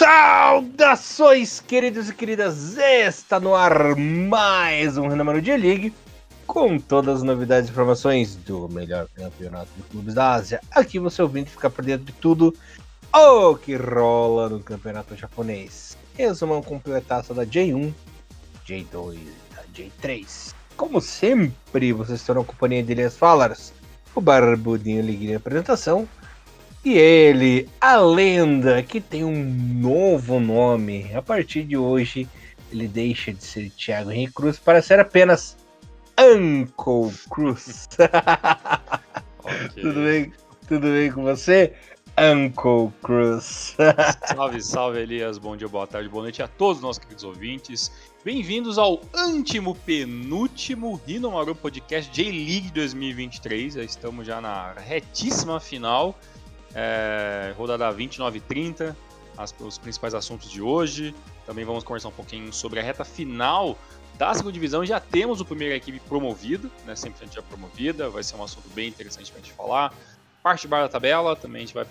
Saudações, queridos e queridas! Está no ar mais um Renamaro de League com todas as novidades e informações do melhor campeonato de clubes da Ásia. Aqui você ouvinte ficar por dentro de tudo o que rola no campeonato japonês. Resumão completaço da J1, J2 e da J3. Como sempre, vocês terão companhia de Elias Fallers, o Barbudinho Liguinho apresentação e ele, a lenda que tem um novo nome. A partir de hoje, ele deixa de ser Thiago Henrique Cruz para ser apenas Uncle Cruz. okay. Tudo bem? Tudo bem com você? Uncle Cruz. salve, salve, Elias. Bom dia, boa tarde, boa noite a todos os nossos queridos ouvintes. Bem-vindos ao último penúltimo Rinomaru Podcast J-League 2023. Já estamos já na retíssima final é, rodada 29 e 30, as, os principais assuntos de hoje. Também vamos conversar um pouquinho sobre a reta final da segunda divisão. Já temos o primeira equipe promovida, né, 100% já promovida, vai ser um assunto bem interessante para a gente falar. Parte de bar da tabela, também a gente vai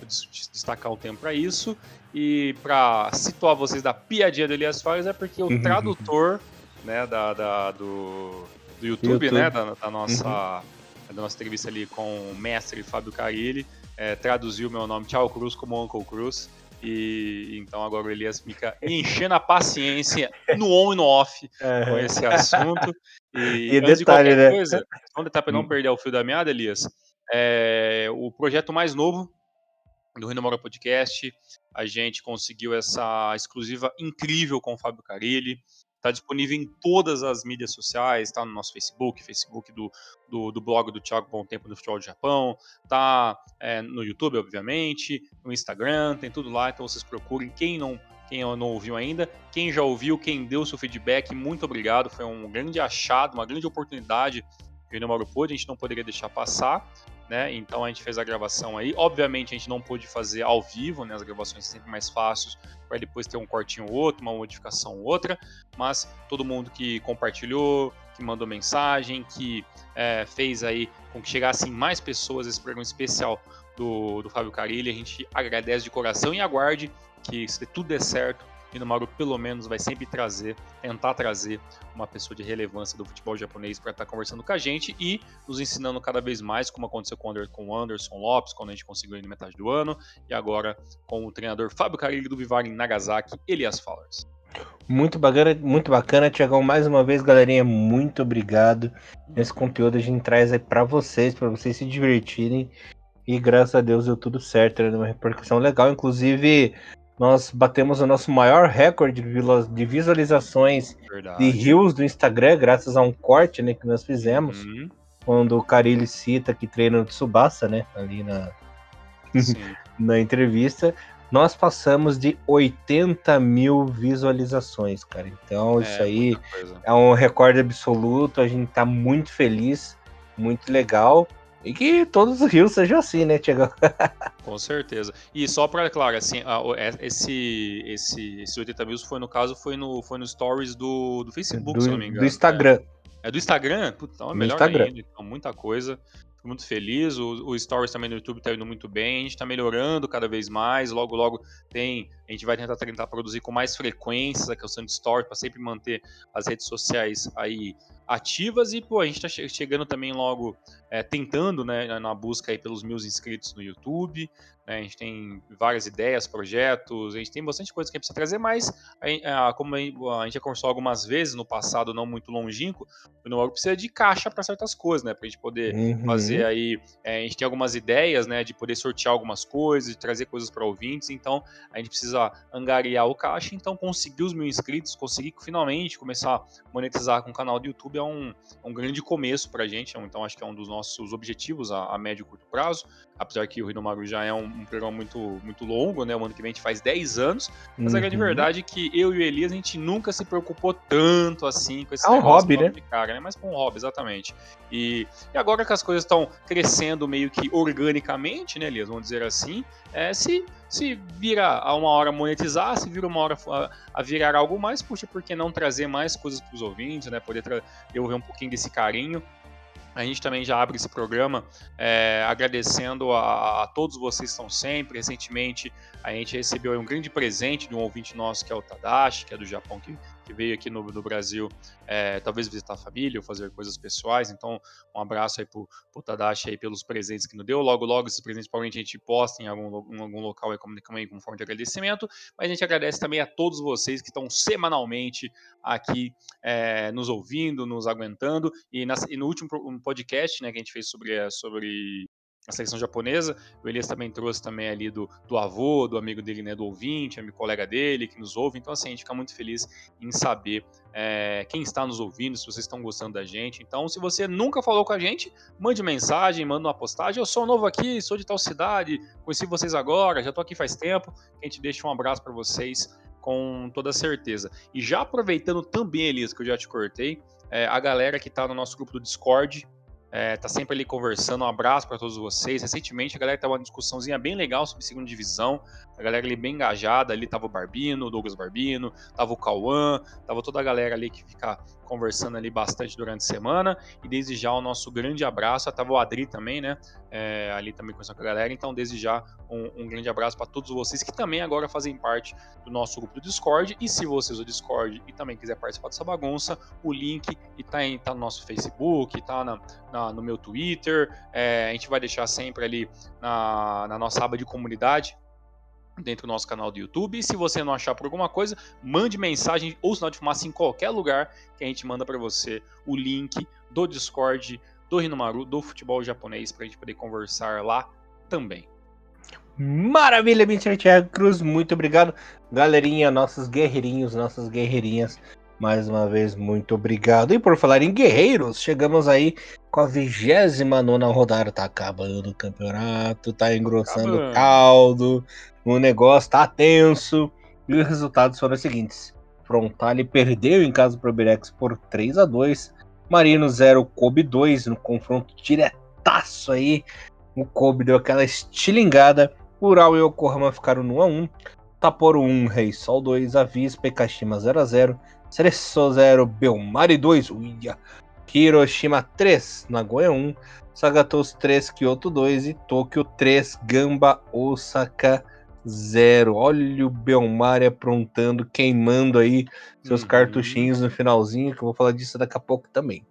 destacar um tempo para isso. E para situar vocês da piadinha do Elias Fares, é porque o uhum. tradutor né, da, da do, do YouTube, YouTube. Né, da, da nossa, uhum. da nossa entrevista ali com o mestre Fábio Carilli, é, traduziu meu nome Tchau Cruz como Uncle Cruz. E então agora o Elias fica enchendo a paciência no on e no off é. com esse assunto. E, e detalhe, de né? coisa, vamos tentar para não hum. perder o fio da meada, Elias. É, o projeto mais novo do Rino Mora Podcast, a gente conseguiu essa exclusiva incrível com o Fábio Carilli. Está disponível em todas as mídias sociais, está no nosso Facebook, Facebook do, do, do, blog do Thiago Bom Tempo do Futebol do Japão, está é, no YouTube, obviamente, no Instagram, tem tudo lá, então vocês procurem. Quem não, quem não ouviu ainda, quem já ouviu, quem deu seu feedback, muito obrigado. Foi um grande achado, uma grande oportunidade o Mauro pôde, a gente não poderia deixar passar né? Então a gente fez a gravação aí. Obviamente a gente não pôde fazer ao vivo, né? As gravações são sempre mais fáceis para depois ter um cortinho ou outro, uma modificação ou outra. Mas todo mundo que compartilhou, que mandou mensagem, que é, fez aí com que chegassem mais pessoas esse programa especial do, do Fábio Carilli, a gente agradece de coração e aguarde que se tudo der certo, e no Mauro pelo menos vai sempre trazer, tentar trazer uma pessoa de relevância do futebol japonês para estar tá conversando com a gente e nos ensinando cada vez mais, como aconteceu com o Anderson Lopes, quando a gente conseguiu ir na metade do ano, e agora com o treinador Fábio Carilli do Vivar em Nagasaki, Elias Fallers. Muito bacana, muito bacana, Tiagão. Mais uma vez, galerinha, muito obrigado. Esse conteúdo a gente traz aí para vocês, para vocês se divertirem. E graças a Deus deu tudo certo, né? Uma repercussão legal. Inclusive, nós batemos o nosso maior recorde de visualizações Verdade. de rios do Instagram, graças a um corte né, que nós fizemos. Uhum. Quando o Carilli cita que treina no Tsubasa, né? Ali na, na entrevista. Nós passamos de 80 mil visualizações, cara. Então, é, isso aí é um recorde absoluto. A gente tá muito feliz, muito legal. E que todos os rios sejam assim, né, Tiago? Com certeza. E só para, claro, assim, é, esse, esse, esse 80 mil foi no caso, foi no, foi no stories do, do Facebook, do, se não me engano. Do Instagram. É, é do Instagram? Puta, então é melhor Instagram. ainda. Então, muita coisa. Fico muito feliz. O, o Stories também no YouTube tá indo muito bem. A gente tá melhorando cada vez mais. Logo, logo tem. A gente vai tentar, tentar produzir com mais frequência a questão de Stories para sempre manter as redes sociais aí ativas e pô, a gente está chegando também logo é, tentando né, na busca aí pelos mil inscritos no YouTube. Né, a gente tem várias ideias, projetos, a gente tem bastante coisa que a gente precisa trazer, mas a, a, como a gente já conversou algumas vezes no passado, não muito longínquo, o Nuogo precisa de caixa para certas coisas, né? Para a gente poder uhum. fazer aí. É, a gente tem algumas ideias, né? De poder sortear algumas coisas, de trazer coisas para ouvintes, então a gente precisa angariar o caixa, então conseguir os mil inscritos, conseguir finalmente começar a monetizar com o canal do YouTube é um, é um grande começo para a gente, então acho que é um dos nossos objetivos a, a médio e curto prazo, apesar que o Rinomaru já é um, um, programa muito, muito longo, né? O ano que vem a gente faz 10 anos, mas uhum. a grande uhum. verdade é que eu e o Elias a gente nunca se preocupou tanto assim com esse É um hobby, né? Cara, né? Mas com um hobby, exatamente. E, e agora que as coisas estão crescendo meio que organicamente, né, Elias? Vamos dizer assim, é, se se vira a uma hora monetizar, se vira uma hora a, a virar algo mais, puxa, por que não trazer mais coisas para os ouvintes, né? Poder eu ver um pouquinho desse carinho A gente também já abre esse programa é, agradecendo a, a, todos vocês que estão sempre. Recentemente a gente recebeu um grande presente de um ouvinte nosso que é o Tadashi, que é do Japão, que que veio aqui no, no Brasil, é, talvez visitar a família ou fazer coisas pessoais. Então, um abraço aí pro, pro Tadashi aí pelos presentes que nos deu. Logo, logo, esses presentes provavelmente a gente posta em algum, em algum local aí como, como forma de agradecimento. Mas a gente agradece também a todos vocês que estão semanalmente aqui é, nos ouvindo, nos aguentando. E, na, e no último podcast né, que a gente fez sobre, sobre a seleção japonesa. O Elias também trouxe também ali do, do avô, do amigo dele, né, do ouvinte, amigo colega dele que nos ouve. Então, assim, a gente fica muito feliz em saber é, quem está nos ouvindo, se vocês estão gostando da gente. Então, se você nunca falou com a gente, mande mensagem, manda uma postagem. Eu sou novo aqui, sou de tal cidade, conheci vocês agora, já estou aqui faz tempo. A gente deixa um abraço para vocês com toda certeza. E já aproveitando também, Elias, que eu já te cortei, é, a galera que está no nosso grupo do Discord, é, tá sempre ali conversando. Um abraço para todos vocês. Recentemente a galera tava uma discussãozinha bem legal sobre segunda divisão. A galera ali bem engajada. Ali tava o Barbino, o Douglas Barbino, tava o Cauã, tava toda a galera ali que fica conversando ali bastante durante a semana. E desde já o nosso grande abraço. Tava o Adri também, né? É, ali também conversando com a galera. Então, desde já, um, um grande abraço para todos vocês que também agora fazem parte do nosso grupo do Discord. E se você usa o Discord e também quiser participar dessa bagunça, o link está tá no nosso Facebook, está na, na, no meu Twitter. É, a gente vai deixar sempre ali na, na nossa aba de comunidade dentro do nosso canal do YouTube. E se você não achar por alguma coisa, mande mensagem ou sinal de fumaça em qualquer lugar que a gente manda para você o link do Discord do Rinomaru, do futebol japonês, para a gente poder conversar lá também. Maravilha, Mr. Thiago Cruz, muito obrigado. Galerinha, nossos guerreirinhos, nossas guerreirinhas, mais uma vez, muito obrigado. E por falar em guerreiros, chegamos aí com a 29 rodada. Tá acabando o campeonato, tá engrossando o caldo, o negócio tá tenso. E os resultados foram os seguintes: Frontale perdeu em casa pro Birex por 3 a 2 Marino 0, Kobe 2 no confronto diretaço aí. O Kobe deu aquela estilingada. Ural e Yokohama ficaram no 1x1. Taporo 1, Rei Sol 2, Avispa e Kashima 0x0. Cereço 0, Belmari 2, uia. Hiroshima 3, Nagoya 1. Sagatos 3, Kyoto 2 e Tóquio 3, Gamba Osaka 0. Olha o Belmari aprontando, queimando aí seus uhum. cartuchinhos no finalzinho, que eu vou falar disso daqui a pouco também.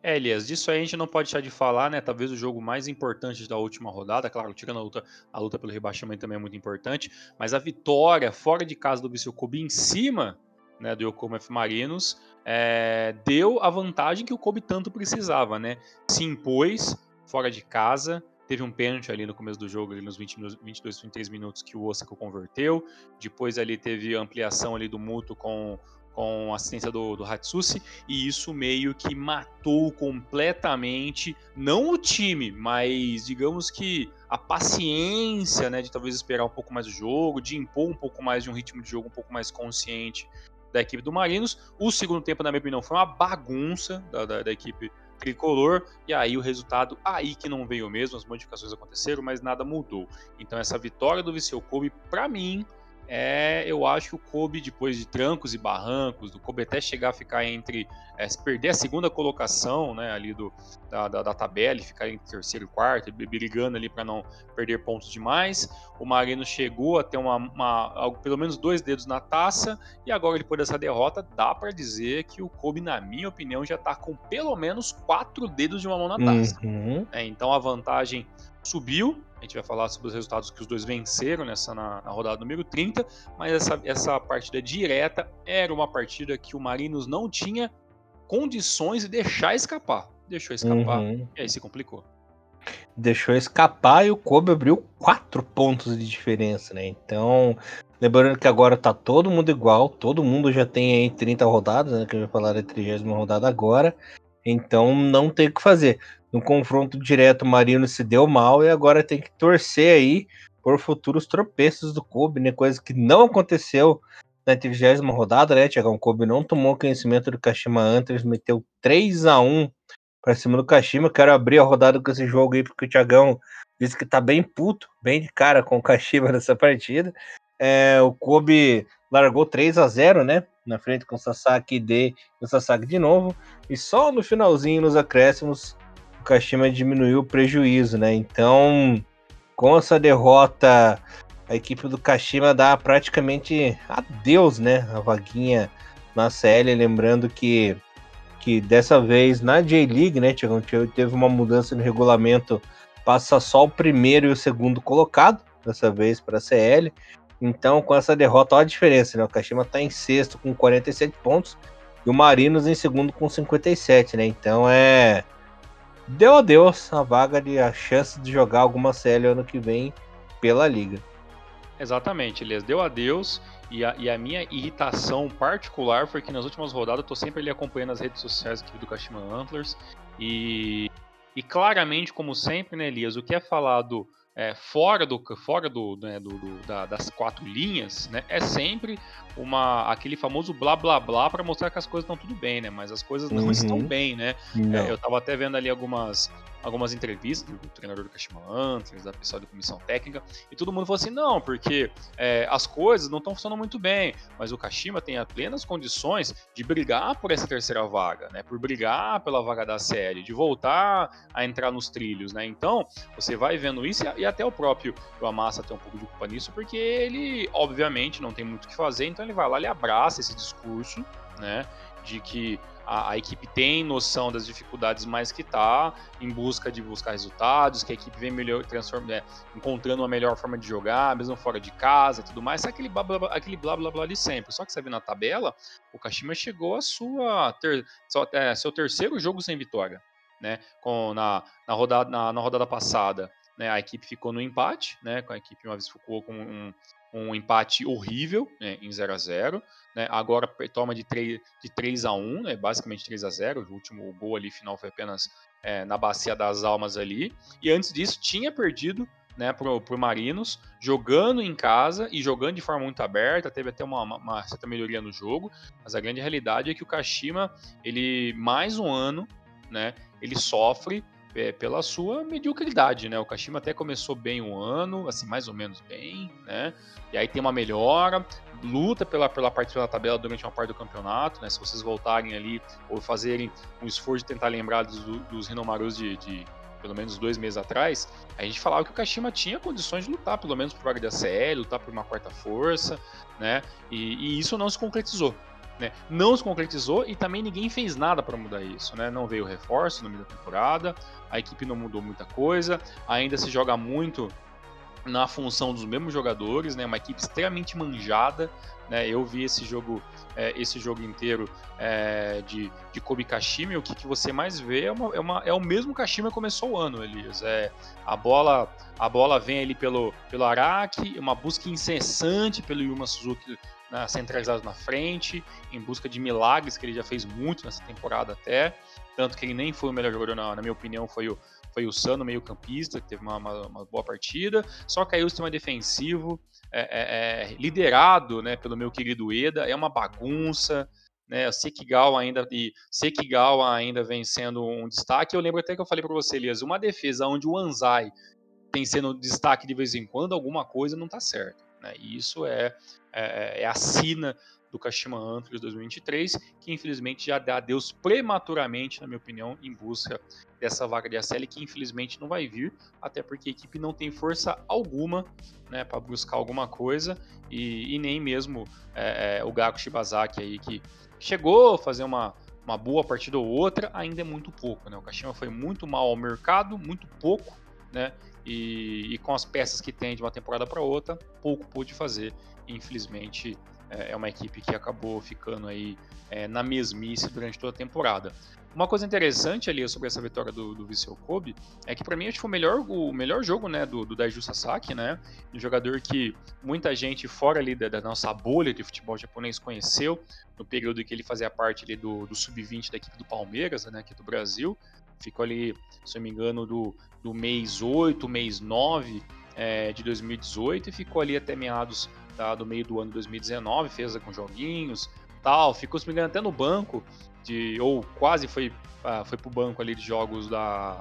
É, Elias, disso aí a gente não pode deixar de falar, né? Talvez o jogo mais importante da última rodada, claro, tirando a luta, a luta pelo rebaixamento também é muito importante, mas a vitória fora de casa do Viseu Kobe em cima né, do Yokohama F Marinos é, deu a vantagem que o Kobe tanto precisava, né? Se impôs fora de casa, teve um pênalti ali no começo do jogo, ali nos 20 22, 23 minutos que o Osaka converteu, depois ali teve ampliação ali do Muto com com assistência do, do Hatsushi, e isso meio que matou completamente, não o time, mas digamos que a paciência, né, de talvez esperar um pouco mais o jogo, de impor um pouco mais de um ritmo de jogo um pouco mais consciente da equipe do Marinos. O segundo tempo, na minha opinião, foi uma bagunça da, da, da equipe tricolor, e aí o resultado aí que não veio mesmo, as modificações aconteceram, mas nada mudou. Então essa vitória do Viseu Kobe, para mim, é, eu acho que o Kobe, depois de trancos e barrancos, do Kobe até chegar a ficar entre. É, perder a segunda colocação né, ali do, da, da, da tabela e ficar em terceiro e quarto, brigando ali para não perder pontos demais. O Marino chegou a ter uma, uma, pelo menos dois dedos na taça, e agora, depois dessa derrota, dá para dizer que o Kobe, na minha opinião, já está com pelo menos quatro dedos de uma mão na taça. Uhum. É, então a vantagem subiu. A gente vai falar sobre os resultados que os dois venceram nessa na, na, rodada número 30, mas essa, essa partida direta era uma partida que o Marinos não tinha condições de deixar escapar. Deixou escapar uhum. e aí se complicou. Deixou escapar e o Kobe abriu quatro pontos de diferença, né? Então, lembrando que agora tá todo mundo igual, todo mundo já tem aí 30 rodadas, né? Que eu ia falar da 30 rodada agora. Então não tem o que fazer no confronto direto o Marino se deu mal e agora tem que torcer aí por futuros tropeços do Kobe, né? Coisa que não aconteceu na 30 rodada, né, Tiagão? O Kobe não tomou conhecimento do Kashima antes, meteu 3 a 1 para cima do Kashima. Quero abrir a rodada com esse jogo aí, porque o Tiagão disse que tá bem puto, bem de cara com o Kashima nessa partida. É, o Kobe largou 3 a 0 né? Na frente com o Sasaki D e o Sasaki de novo. E só no finalzinho, nos acréscimos, Kashima diminuiu o prejuízo, né? Então, com essa derrota, a equipe do Kashima dá praticamente adeus, né? A vaguinha na CL, lembrando que, que dessa vez na J-League, né, teve uma mudança no regulamento, passa só o primeiro e o segundo colocado, dessa vez para a CL. Então, com essa derrota, olha a diferença, né? O Kashima está em sexto com 47 pontos e o Marinos em segundo com 57, né? Então é. Deu adeus a vaga de a chance de jogar alguma CL ano que vem pela liga. Exatamente, Elias. Deu adeus. E a, e a, minha irritação particular foi que nas últimas rodadas eu tô sempre ali acompanhando as redes sociais aqui do Kashima Antlers. E, e claramente, como sempre, né, Elias, o que é falado é, fora do fora do, né, do, do da, das quatro linhas, né, é sempre uma aquele famoso blá blá blá para mostrar que as coisas estão tudo bem, né? Mas as coisas não uhum. estão bem, né? É, eu estava até vendo ali algumas algumas entrevistas do, treinador do Kashima Antlers, da pessoal da comissão técnica, e todo mundo falou assim, não, porque é, as coisas não estão funcionando muito bem, mas o Kashima tem plenas condições de brigar por essa terceira vaga, né? Por brigar pela vaga da série, de voltar a entrar nos trilhos, né? Então, você vai vendo isso e, e até o próprio o Amassa tem um pouco de culpa nisso, porque ele, obviamente, não tem muito o que fazer, então ele vai lá e abraça esse discurso, né? De que a, a, equipe tem noção das dificuldades mais que está em busca de buscar resultados, que a equipe vem melhor, transforma, é, encontrando uma melhor forma de jogar, mesmo fora de casa e tudo mais, é aquele blá blá, blá, aquele blá blá blá de sempre. Só que você vê na tabela, o Kashima chegou a sua ter, é, seu terceiro jogo sem vitória, né? Com, na, na, rodada, na, na rodada passada. Né, a equipe ficou no empate, né, com a equipe uma vez ficou com um, um empate horrível né, em 0 a 0 né, Agora toma de 3, de 3 a 1 né, basicamente 3 a 0 O último gol ali final foi apenas é, na Bacia das Almas ali. E antes disso tinha perdido né, pro, pro Marinos, jogando em casa e jogando de forma muito aberta, teve até uma, uma, certa melhoria no jogo, mas a grande realidade é que o Kashima, ele mais um ano, né, ele sofre é, pela sua mediocridade, né? O Kashima até começou bem o ano, assim, mais ou menos bem, né? E aí tem uma melhora, luta pela, pela parte da tabela durante uma parte do campeonato, né? Se vocês voltarem ali ou fazerem um esforço de tentar lembrar dos, dos Rinomarus de, de pelo menos dois meses atrás, a gente falava que o Kashima tinha condições de lutar, pelo menos por vaga de ACL, lutar por uma quarta força, né? E, e isso não se concretizou. Né? Não se concretizou e também ninguém fez nada para mudar isso. Né? Não veio reforço no meio da temporada, a equipe não mudou muita coisa, ainda se joga muito na função dos mesmos jogadores, né? Uma equipe extremamente manjada, né? Eu vi esse jogo, é, esse jogo inteiro é, de, de Kobe Kashima. o que, que você mais vê é, uma, é, uma, é o mesmo Kashima que começou o ano, Elias. É, a bola, a bola vem ali pelo, pelo Araki, uma busca incessante pelo Yuma Suzuki né, centralizado na frente, em busca de milagres, que ele já fez muito nessa temporada até. Tanto que ele nem foi o melhor jogador, na, na minha opinião, foi o, foi o Sano, meio campista, que teve uma, uma, uma boa partida. Só que aí o sistema defensivo, é, é, é, liderado né, pelo meu querido Eda, é uma bagunça. Né, Sekigawa ainda e Sekigawa ainda vem sendo um destaque. Eu lembro até que eu falei para você, Elias, uma defesa onde o Anzai tem sendo destaque de vez em quando, alguma coisa não está certo. Né? E isso é, é, é a sina do Kashima Antlers 2023, que infelizmente já dá adeus prematuramente, na minha opinião, em busca dessa vaga de ACL, que infelizmente não vai vir, até porque a equipe não tem força alguma né, para buscar alguma coisa, e, e nem mesmo é, é, o Gaku Shibazaki aí, que chegou a fazer uma, uma boa partida ou outra, ainda é muito pouco. Né? O Kashima foi muito mal ao mercado, muito pouco, né? E, e com as peças que tem de uma temporada para outra, pouco pôde fazer. Infelizmente, é, é uma equipe que acabou ficando aí é, na mesmice durante toda a temporada. Uma coisa interessante ali sobre essa vitória do, do Vissel Kobe é que para mim acho que foi o melhor, o melhor jogo né, do, do Daiju Sasaki, né? Um jogador que muita gente fora ali da, da nossa bolha de futebol japonês conheceu no período em que ele fazia parte ali do, do sub-20 da equipe do Palmeiras, né, aqui do Brasil. Ficou ali, se eu me engano, do, do mês 8, mês 9 é, de 2018 e ficou ali até meados tá, do meio do ano de 2019, fez com joguinhos, tal, ficou, se me engano, até no banco, de, ou quase foi, uh, foi pro banco ali de jogos da,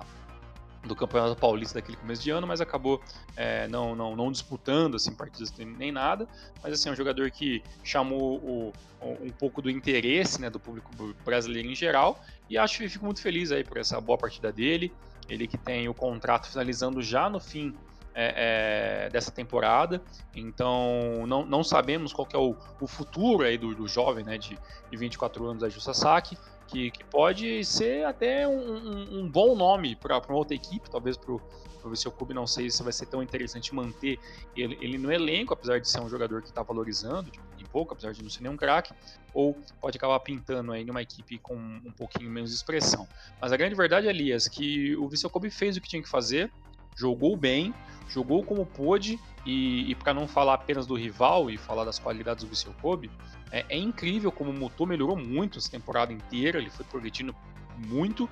do Campeonato Paulista daquele começo de ano, mas acabou é, não, não, não disputando assim, partidas nem nada. Mas assim, é um jogador que chamou o, um pouco do interesse né, do público brasileiro em geral. E acho que fico muito feliz aí por essa boa partida dele. Ele que tem o contrato finalizando já no fim é, é, dessa temporada. Então, não, não sabemos qual é o, o futuro aí do, do jovem né, de, de 24 anos, Aju Sasaki, que, que pode ser até um, um, bom nome para uma outra equipe, talvez para o seu clube. Não sei se vai ser tão interessante manter ele, ele no elenco, apesar de ser um jogador que está valorizando tipo, em pouco, apesar de não ser nenhum craque, ou pode acabar pintando aí numa equipe com um pouquinho menos de expressão. Mas a grande verdade, Elias, que o Viseu Kobe fez o que tinha que fazer, jogou bem, jogou como pôde, e, e para não falar apenas do rival e falar das qualidades do Viseu Kobe, é, é, incrível como o motor melhorou muito essa temporada inteira, ele foi progredindo muito,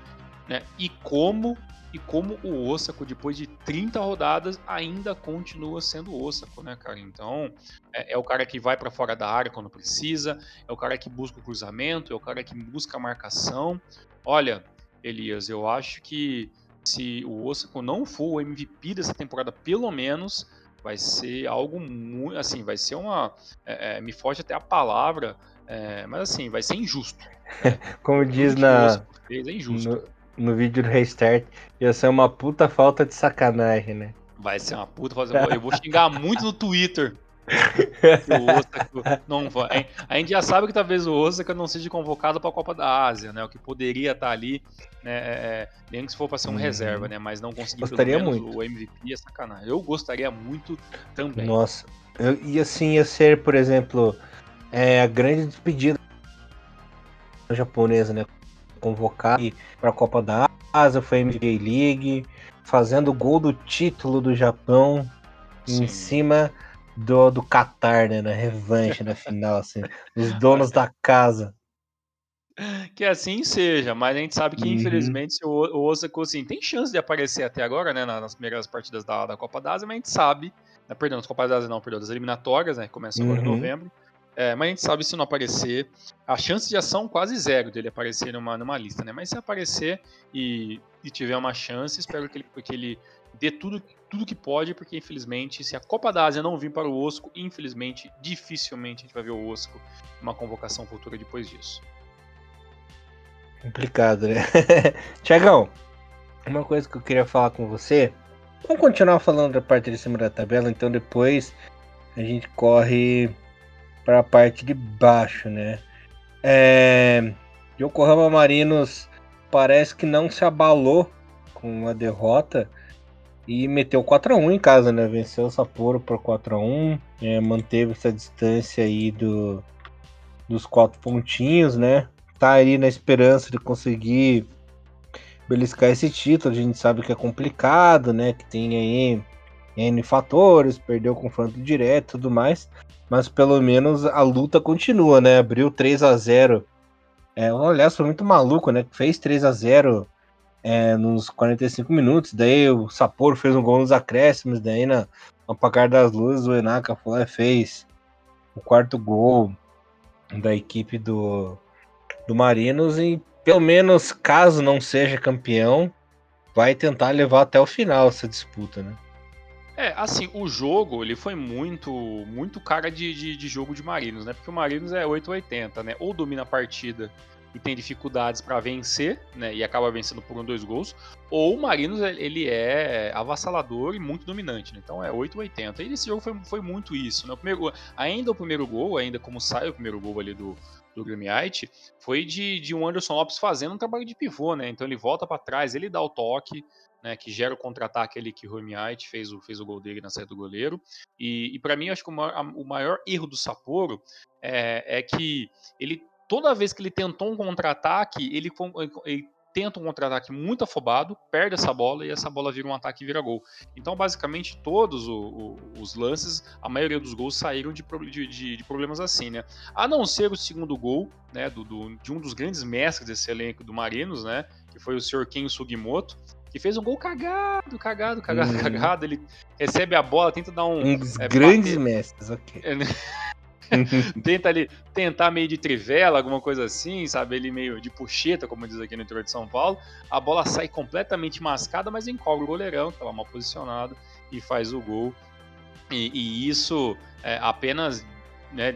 né? E como e como o Osako, depois de 30 rodadas, ainda continua sendo Osako, né, cara? Então, é, é o cara que vai para fora da área quando precisa, é o cara que busca o cruzamento, é o cara que busca a marcação. Olha, Elias, eu acho que se o Osako não for o MVP dessa temporada, pelo menos, vai ser algo muito. Assim, vai ser uma. É, é, me foge até a palavra, é, mas assim, vai ser injusto. Né? Como diz na. Fez, é injusto. No, no vídeo do Restart, ia ser uma puta falta de sacanagem, né? Vai ser uma puta. Eu vou xingar muito no Twitter o Osaka não vai. A gente já sabe que talvez o Osaka não seja convocado para a Copa da Ásia, né? O que poderia estar tá ali, né? É, nem é, que se for para ser um hum. reserva, né? Mas não conseguir gostaria pelo menos muito. o MVP é sacanagem. Eu gostaria muito também. Nossa, eu, e assim ia ser, por exemplo, é, a grande despedida japonesa, né? Convocar para a Copa da Ásia, foi MVP League, fazendo o gol do título do Japão Sim. em cima do, do Qatar, né? Na revanche na final, assim. Os donos da casa. Que assim seja, mas a gente sabe que, uhum. infelizmente, o, o Osaka, assim, tem chance de aparecer até agora, né? Nas primeiras partidas da, da Copa da Ásia, mas a gente sabe. Né, perdão, nas Copas da Ásia não, perdão, das eliminatórias, né? Começam agora uhum. em novembro. É, mas a gente sabe se não aparecer. A chance de ação quase zero dele aparecer numa, numa lista, né? Mas se aparecer e, e tiver uma chance, espero que ele, que ele dê tudo, tudo que pode, porque infelizmente, se a Copa da Ásia não vir para o Osco, infelizmente, dificilmente a gente vai ver o Osco uma convocação futura depois disso. Complicado, né? Tiagão, uma coisa que eu queria falar com você. Vamos continuar falando da parte de cima da tabela, então depois a gente corre para a parte de baixo, né? É... Yokohama Marinos parece que não se abalou com a derrota e meteu 4 a 1 em casa, né? Venceu o Sapporo por 4 a 1 é, manteve essa distância aí do, dos quatro pontinhos, né? Tá aí na esperança de conseguir beliscar esse título. A gente sabe que é complicado, né? Que tem aí N fatores, perdeu o confronto direto e tudo mais. Mas pelo menos a luta continua, né? Abriu 3 a 0 é, aliás, foi muito maluco, né? Fez 3 a 0 é, nos 45 minutos. Daí o Sapporo fez um gol nos acréscimos. Daí na, apagar das luzes, o Enaka foi, fez o quarto gol da equipe do, do Marinos. E pelo menos, caso não seja campeão, vai tentar levar até o final essa disputa, né? É, assim, o jogo, ele foi muito muito cara de, de, de jogo de Marinos, né? Porque o Marinos é 880, né? Ou domina a partida e tem dificuldades para vencer, né, e acaba vencendo por um, dois gols, ou o Marinos ele é avassalador e muito dominante, né, então é 8-80. E esse jogo foi, foi muito isso, né, o primeiro, ainda o primeiro gol, ainda como sai o primeiro gol ali do, do Grêmio foi de, de um Anderson Lopes fazendo um trabalho de pivô, né, então ele volta para trás, ele dá o toque, né, que gera o contra-ataque ali que o Romiait fez o, fez o gol dele na saída do goleiro. E, e para mim, acho que o maior, o maior, erro do Sapporo é, é que ele toda vez que ele tentou um contra-ataque, ele, ele tenta um contra-ataque muito afobado, perde essa bola e essa bola vira um ataque e vira gol. Então, basicamente, todos o, o, os lances, a maioria dos gols saíram de, de, de, problemas assim, né? A não ser o segundo gol, né, do, do, de um dos grandes mestres desse elenco do Marinos, né, que foi o Sr. Ken Sugimoto, que fez um gol cagado, cagado, cagado, uhum. cagado. Ele recebe a bola, tenta dar um. Um dos é, grandes bater... mestres, ok. Tenta ali tentar meio de trivela, alguma coisa assim, sabe? Ele meio de puxeta, como diz aqui no interior de São Paulo. A bola sai completamente mascada, mas encobre o goleirão, que estava mal posicionado, e faz o gol. E, e isso é, apenas né,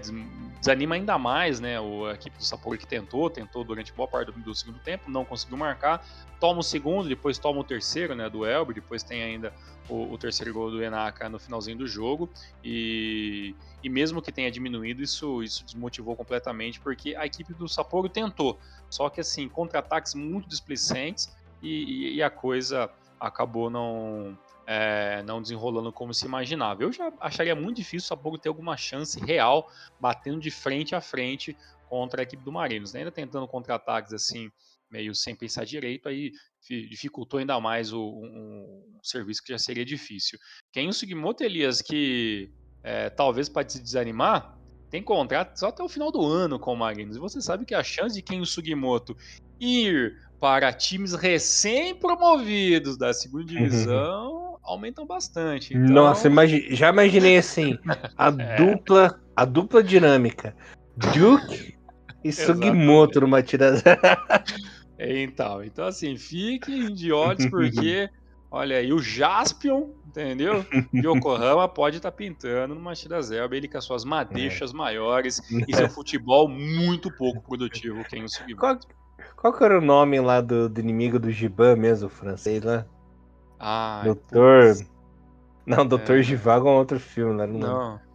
desanima ainda mais, né? A equipe do Sapporo que tentou, tentou durante boa parte do, do, segundo tempo, não conseguiu marcar, toma o segundo, depois toma o terceiro, né, do Elber, depois tem ainda o, o terceiro gol do Enaka no finalzinho do jogo, e, e mesmo que tenha diminuído, isso, isso desmotivou completamente, porque a equipe do Sapporo tentou, só que assim, contra-ataques muito displicentes, e, e, e a coisa acabou não é, não desenrolando como se imaginava. Eu já acharia muito difícil o Sapporo ter alguma chance real batendo de frente a frente contra a equipe do Marinos. Né? Ainda tentando contra-ataques assim, meio sem pensar direito, aí dificultou ainda mais o, um, um serviço que já seria difícil. Quem o Sugimoto Elias, que é, talvez pode se desanimar, tem contrato só até o final do ano com o Marinos. E você sabe que a chance de quem o Sugimoto ir para times recém-promovidos da segunda divisão aumentam bastante. Então... Nossa, imagi já imaginei assim, a é. dupla, a dupla dinâmica. Duke e Sugimoto numa tira Então, então assim, fiquem de olhos porque olha aí, o Jaspion, entendeu? Yokohama pode estar tá pintando numa tira Zelba, ele com as suas madeixas é. maiores e seu futebol muito pouco produtivo, quem o Sugimoto. Qual, qual que era o nome lá do, do inimigo do Giban mesmo, o francês lá? Ah, Doutor. Putz. Não, Doutor é... Givago é um outro filme, né? Não. não.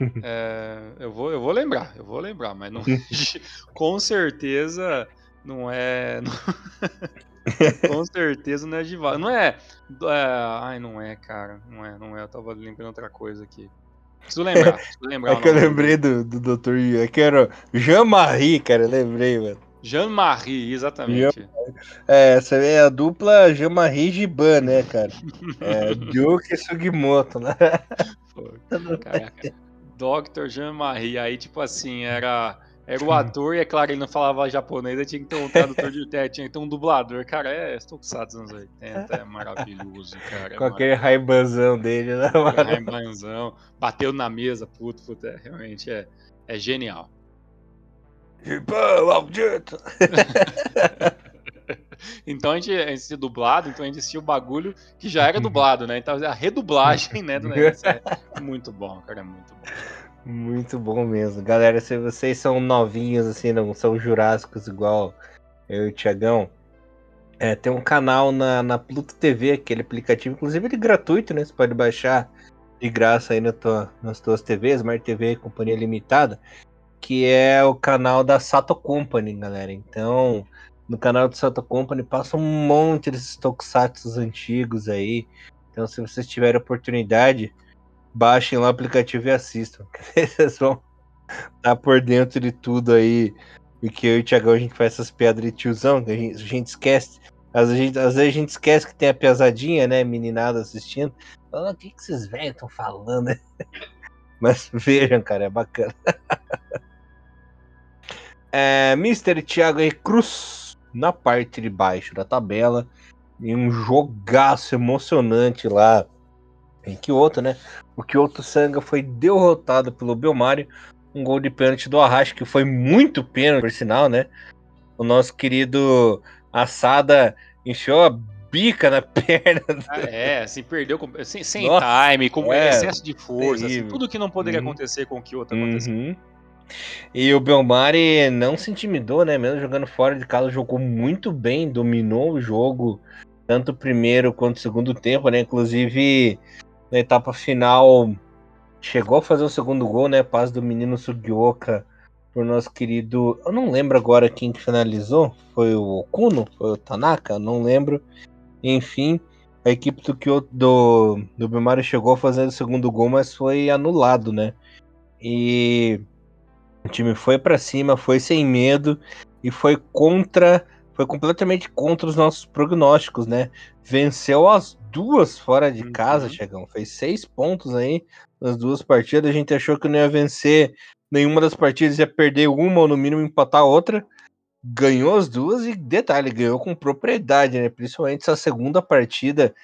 é, eu, vou, eu vou lembrar, eu vou lembrar, mas não, com certeza não é. Não... com certeza não é Givago. Não é, é, Ai, não é, cara. Não é, não é. Eu tava lembrando outra coisa aqui. Preciso lembrar, preciso lembrar. É que eu lembrei do, do Doutor. É que era Jean-Marie, cara, eu lembrei, mano. Jean-Marie, exatamente. Jean é, essa é a dupla Jean-Marie Giban, né, cara? É, Duke e Sugimoto, né? Pô, caraca. Dr. Jean-Marie, aí tipo assim, era, era o ator e é claro, ele não falava japonês, tinha que ter um tradutor de é, tinha que ter um dublador. Cara, é, estou cansado dos anos 80, é maravilhoso, cara. É Com aquele raibanzão dele, né, mano? Raibanzão, bateu na mesa, puto, puto, é, realmente é, é genial. Ribão, maldito! então a gente, a gente dublado, então a gente assistiu o bagulho que já era dublado, né? Então a redublagem, né, do negócio é muito bom, cara, é muito bom. Muito bom mesmo. Galera, se vocês são novinhos, assim, não são jurássicos igual eu e o Tiagão, é, tem um canal na, na Pluto TV, aquele aplicativo, inclusive ele é gratuito, né? Você pode baixar de graça aí na tua, nas tuas TVs, Smart TV Companhia Limitada que é o canal da Sato Company, galera. Então, no canal do Sato Company passa um monte desses tokusatsu antigos aí. Então, se vocês tiverem oportunidade, baixem lá o aplicativo e assistam. Vocês vão estar por dentro de tudo aí. Porque eu e o Thiagão a gente faz essas piadas de tiozão, que a gente, a gente esquece. Às vezes, às vezes, a gente esquece que tem a piazadinha, né? Meninada assistindo. Falando, o que, que esses velhos estão falando? Mas vejam, cara, é bacana. é, Mr. Thiago R. Cruz na parte de baixo da tabela. E um jogaço emocionante lá em Kyoto, né? O Kyoto Sanga foi derrotado pelo Belmário. Um gol de pênalti do Arrasto, que foi muito pênalti, por sinal, né? O nosso querido Assada encheu a bica na perna. Ah, é, assim, perdeu sem, sem time, com é, excesso de força, assim, tudo que não poderia uhum. acontecer com o Kyoto aconteceu. Uhum. E o Belmari não se intimidou, né? Mesmo jogando fora de casa, jogou muito bem, dominou o jogo, tanto o primeiro quanto o segundo tempo, né? Inclusive, na etapa final, chegou a fazer o segundo gol, né? Paz do menino Sugioka por nosso querido. Eu não lembro agora quem que finalizou. Foi o Kuno? Foi o Tanaka? Não lembro. Enfim, a equipe do Kyoto, do, do Belmari chegou fazer o segundo gol, mas foi anulado, né? E o time foi para cima, foi sem medo e foi contra, foi completamente contra os nossos prognósticos, né? Venceu as duas fora de casa, uhum. Chegão. Fez seis pontos aí nas duas partidas. A gente achou que não ia vencer nenhuma das partidas, ia perder uma ou no mínimo empatar outra. Ganhou as duas e detalhe, ganhou com propriedade, né? Principalmente essa segunda partida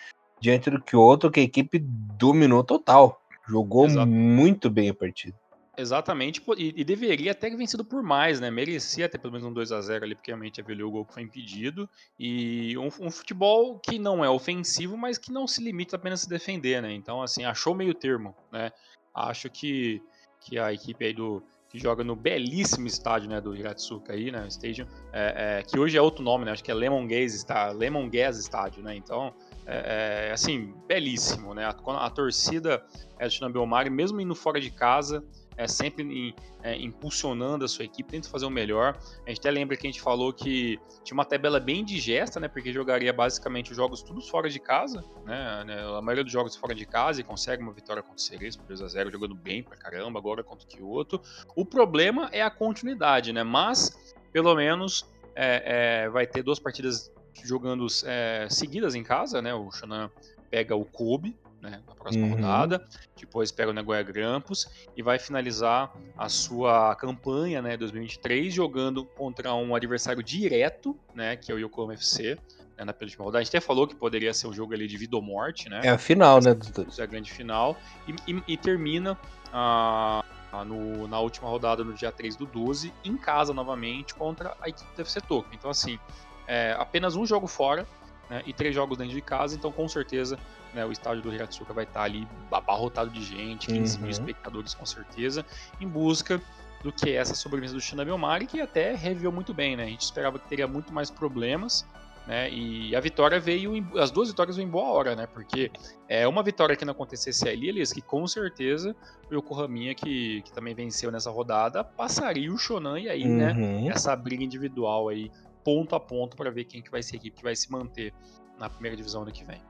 diante do Kyoto, que a equipe dominou total. Jogou Exato. muito bem a partida. Exatamente, e, e, deveria até ter vencido por mais, né? Merecia ter pelo menos um 2 a 0 ali, porque realmente avaliou o gol que foi impedido. E um, um, futebol que não é ofensivo, mas que não se limita apenas a se defender, né? Então, assim, achou meio termo, né? Acho que, que a equipe aí do que joga no belíssimo estádio né, do Hiratsuka aí, né, Stadium, é, é, que hoje é outro nome, né, acho que é Lemon Gas, está, Lemon Gas Estádio, né, então, é, é, assim, belíssimo, né, a, a torcida é do Shinobio mesmo indo fora de casa, é, sempre em, é, impulsionando a sua equipe, tenta fazer o melhor. A gente até lembra que a gente falou que tinha uma tabela bem digesta, né? Porque jogaria basicamente os jogos todos fora de casa, né? né a maioria dos jogos fora de casa e consegue uma vitória contra o Cerezo por 2x0, jogando bem pra caramba, agora contra o Kyoto. O problema é a continuidade, né? Mas, pelo menos, é, é, vai ter duas partidas jogando é, seguidas em casa, né? O Shonan pega o Kobe, né, na próxima uhum. rodada. Depois pega o Nagoya Grampus e vai finalizar a sua campanha, né, 2023, jogando contra um adversário direto, né, que é o Yokohama FC. Né, na penúltima rodada. A gente até falou que poderia ser um jogo ali de vida ou morte, né? É a final, né? É a grande final. E, e, e termina a, no, na última rodada, no dia 3 do 12, em casa novamente, contra a equipe do FC Tokyo. Então, assim, é, apenas um jogo fora né, e três jogos dentro de casa, então com certeza né, o estádio do Hiratsuka vai estar ali abarrotado de gente, 15 uhum. mil espectadores com certeza, em busca do que é essa sobrevivência do Shinda Belmari, que até reviu muito bem, né? A gente esperava que teria muito mais problemas, né? E a vitória veio, em, as duas vitórias veio em boa hora, né? Porque é uma vitória que não acontecesse ali, Elias, que com certeza o Yokohama, que, que também venceu nessa rodada, passaria o Shonan e aí, né, uhum. né? Essa briga individual aí, ponto a ponto, para ver quem que vai ser a equipe que vai se manter na primeira divisão ano que vem.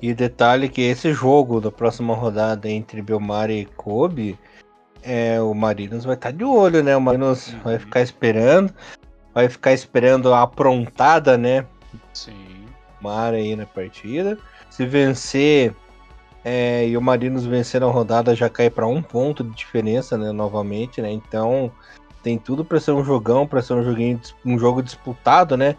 E detalhe que esse jogo da próxima rodada entre Belmar e Kobe, é, o Marinos vai estar tá de olho, né? O Marinos uhum. vai ficar esperando, vai ficar esperando a aprontada, né? Sim. Mar aí na partida. Se vencer é, e o Marinos vencer na rodada, já cai para um ponto de diferença, né? Novamente, né? Então tem tudo para ser um jogão, para ser um joguinho, um jogo disputado, né?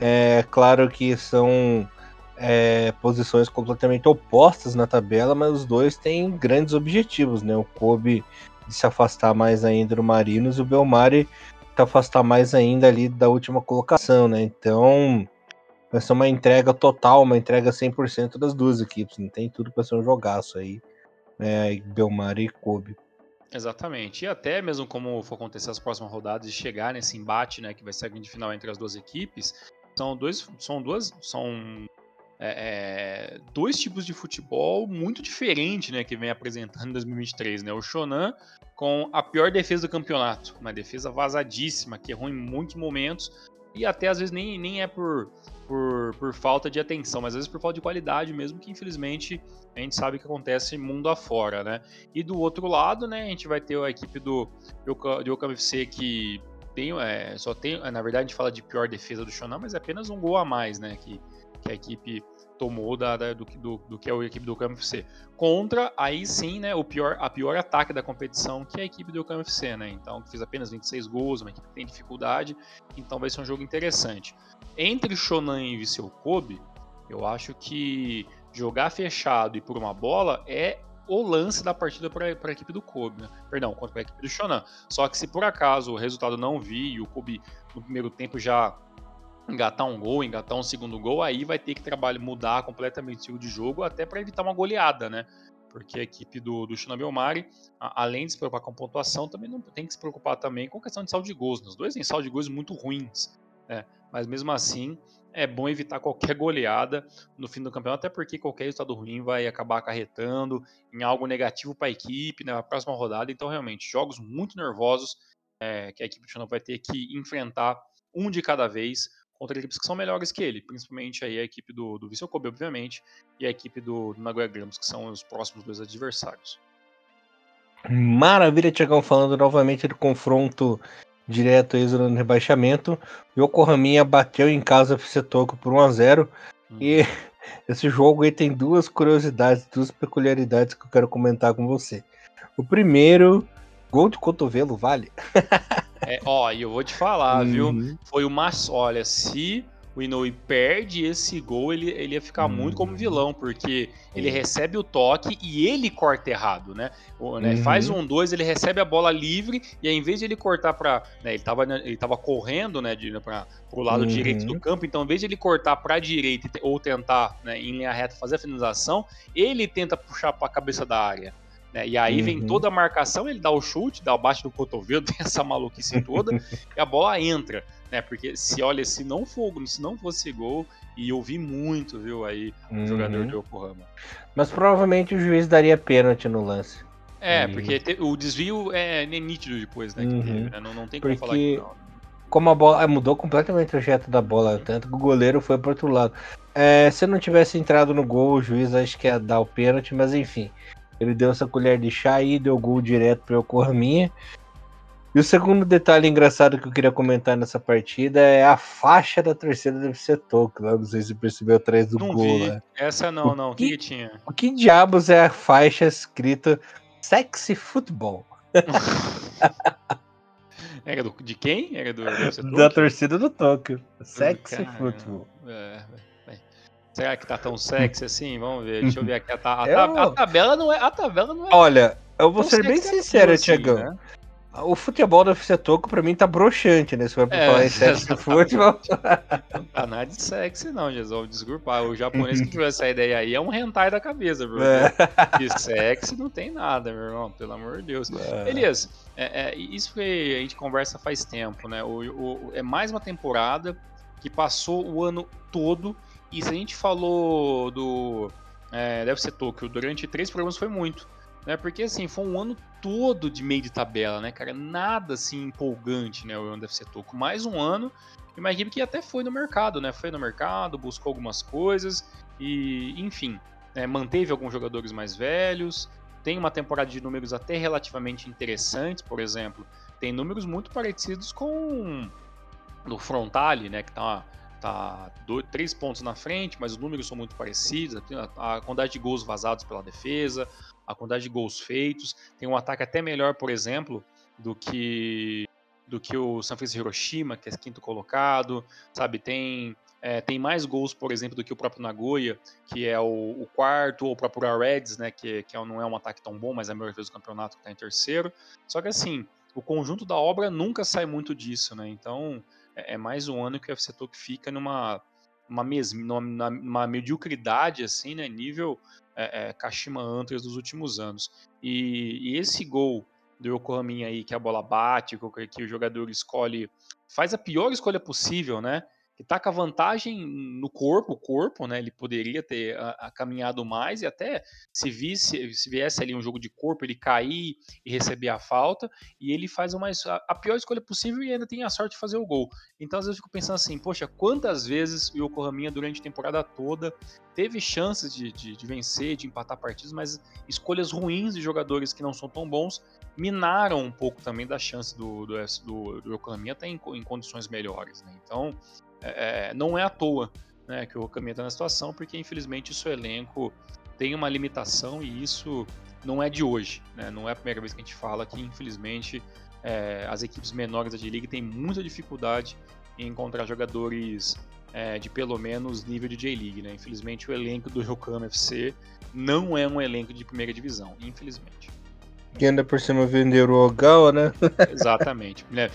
É claro que são é, posições completamente opostas na tabela, mas os dois têm grandes objetivos, né? O Kobe de se afastar mais ainda do Marinos e o Belmari se afastar mais ainda ali da última colocação, né? Então vai ser uma entrega total, uma entrega 100% das duas equipes, não tem tudo para ser um jogaço aí, né? Belmari e Kobe. Exatamente. E até mesmo como for acontecer as próximas rodadas e chegar nesse embate, né, que vai ser a grande final entre as duas equipes, são dois, são duas, são é, é, dois tipos de futebol muito diferentes né, que vem apresentando em 2023. Né? O Shonan com a pior defesa do campeonato, uma defesa vazadíssima, que errou em muitos momentos e até às vezes nem, nem é por, por, por falta de atenção, mas às vezes por falta de qualidade mesmo, que infelizmente a gente sabe que acontece mundo afora. Né? E do outro lado, né, a gente vai ter a equipe do, do FC que tem, é, só tem, na verdade a gente fala de pior defesa do Shonan, mas é apenas um gol a mais, né, que que a equipe tomou da, da do, do, do, que é a equipe do FC. Contra, aí sim, né, o pior, a pior ataque da competição, que é a equipe do FC, né? Então, fez apenas 26 gols, uma equipe que tem dificuldade, então vai ser um jogo interessante. Entre Shonan e Viseu Kobe, eu acho que jogar fechado e por uma bola é o lance da partida para a equipe do Kobe, né? perdão, contra a equipe do Shonan. Só que se por acaso o resultado não vir e o Kobe no primeiro tempo já engatar um gol, engatar um segundo gol, aí vai ter que trabalhar, mudar completamente o estilo de jogo, até para evitar uma goleada, né? Porque a equipe do, do Shinobi Omari, além de se preocupar com pontuação, também não tem que se preocupar também com questão de saldo de gols. Né? Os dois têm saldo de gols muito ruins, né? Mas mesmo assim, é bom evitar qualquer goleada no fim do campeonato, até porque qualquer resultado ruim vai acabar acarretando em algo negativo para a equipe na próxima rodada. Então, realmente, jogos muito nervosos é, que a equipe do Shinobi vai ter que enfrentar um de cada vez contra equipes que são melhores que ele, principalmente aí a equipe do, do Vissel Kobe, obviamente, e a equipe do, do Nagoya Grampus, que são os próximos dois adversários. Maravilha, Tiagão, falando novamente do confronto direto aí no rebaixamento. O Yokohama bateu em casa o Toco por 1x0. Hum. E esse jogo aí tem duas curiosidades, duas peculiaridades que eu quero comentar com você. O primeiro, gol de cotovelo, vale? É, ó, e eu vou te falar, uhum. viu? Foi uma. Olha, se o Inoue perde esse gol, ele, ele ia ficar uhum. muito como vilão, porque ele recebe o toque e ele corta errado, né? O, né uhum. Faz um dois, ele recebe a bola livre e aí, em vez de ele cortar para, né, ele estava ele tava correndo, né, de, para o lado uhum. direito do campo, então em vez de ele cortar para direita ou tentar, né, em linha reta fazer a finalização, ele tenta puxar para a cabeça da área. Né? E aí Uhum. vem toda a marcação, ele dá o chute, dá o bate do cotovelo, tem essa maluquice toda, e a bola entra. Né? Porque se olha, se não for, se não fosse gol, e eu vi muito, viu, aí, o Uhum. jogador do Yokohama. Mas provavelmente o juiz daria pênalti no lance. É, Uhum. porque te- o desvio é nítido depois, né? Uhum. teve, né? Não, não tem como falar que não. Como a bola ah, mudou completamente o trajeto da bola, tanto que o goleiro foi pro outro lado. É, se não tivesse entrado no gol, o juiz acho que ia dar o pênalti, mas enfim. Ele deu essa colher de chá aí, deu gol direto para o Corminha. E o segundo detalhe engraçado que eu queria comentar nessa partida é a faixa da torcida do FC Toco. Lá, não sei se você percebeu atrás do Não gol. vi. Lá. Essa não, O não. O que, que- tinha? O que diabos é a faixa escrita Sexy Football? Era do, de quem? Era do, do Da Tokyo? torcida do Tóquio. Sexy Caramba. Football. É, é. Será que tá tão sexy assim? Vamos ver. Deixa eu ver aqui. A, ta- a, Eu- ta- a tabela não é. A tabela não é. Olha, eu vou ser bem sexy sincero, assim, Tiagão. né? O futebol do Toco pra mim tá broxante, né? Se for pra É, falar em sexy exatamente. futebol. Não tá nada de sexy, não, Jesus. Desculpa. O japonês que tiver essa ideia aí é um hentai da cabeça, bro. É. De sexy não tem nada, meu irmão. Pelo amor de Deus. Elias, é, é, isso que a gente conversa faz tempo, né? O, o- é mais uma temporada que passou o ano todo. E se a gente falou do. É, deve ser Tokyo, durante três programas foi muito. Né? Porque assim, foi um ano todo de meio de tabela, né, cara? Nada assim empolgante, né? O ano deve ser Tokyo. Mais um ano. E uma equipe que até foi no mercado, né? Foi no mercado, buscou algumas coisas. E, enfim, né, manteve alguns jogadores mais velhos, tem uma temporada de números até relativamente interessantes, por exemplo, tem números muito parecidos com do Frontale, né, que tá, tá dois, três pontos na frente, mas os números são muito parecidos, a, a quantidade de gols vazados pela defesa, a quantidade de gols feitos, tem um ataque até melhor, por exemplo, do que do que o San Francisco Hiroshima, que é quinto colocado, sabe, tem é, tem mais gols, por exemplo, do que o próprio Nagoya, que é o, o quarto, ou o próprio Reds, né, que, que não é um ataque tão bom, mas é a melhor defesa do campeonato que está em terceiro. Só que assim, o conjunto da obra nunca sai muito disso, né? Então é, é mais um ano que o FC Tokyo fica numa uma mesma, numa, numa mediocridade assim, né? Nível é, é, Kashima Antlers dos últimos anos. E, e esse gol do Yokohama aí que a bola bate, que, que o jogador escolhe, faz a pior escolha possível, né? Que tá com a vantagem no corpo, o corpo, né? Ele poderia ter a, a caminhado mais e até se visse, se viesse ali um jogo de corpo, ele cair e receber a falta, e ele faz uma, a, pior escolha possível e ainda tem a sorte de fazer o gol. Então às vezes eu fico pensando assim, poxa, quantas vezes o Yokohama durante a temporada toda teve chances de, de, de vencer, de empatar partidas, mas escolhas ruins de jogadores que não são tão bons minaram um pouco também da chance do, do, do, do Yokohama estar em, em condições melhores, né? Então é, não é à toa né, que o Okami está na situação, porque infelizmente o seu elenco tem uma limitação e isso não é de hoje. Né? Não é a primeira vez que a gente fala que, infelizmente, é, as equipes menores da J-League têm muita dificuldade em encontrar jogadores é, de pelo menos nível de J-League. Né? Infelizmente, o elenco do Yokohama FC não é um elenco de primeira divisão, infelizmente. Que ainda por cima vender o Ogawa, né? Exatamente. né?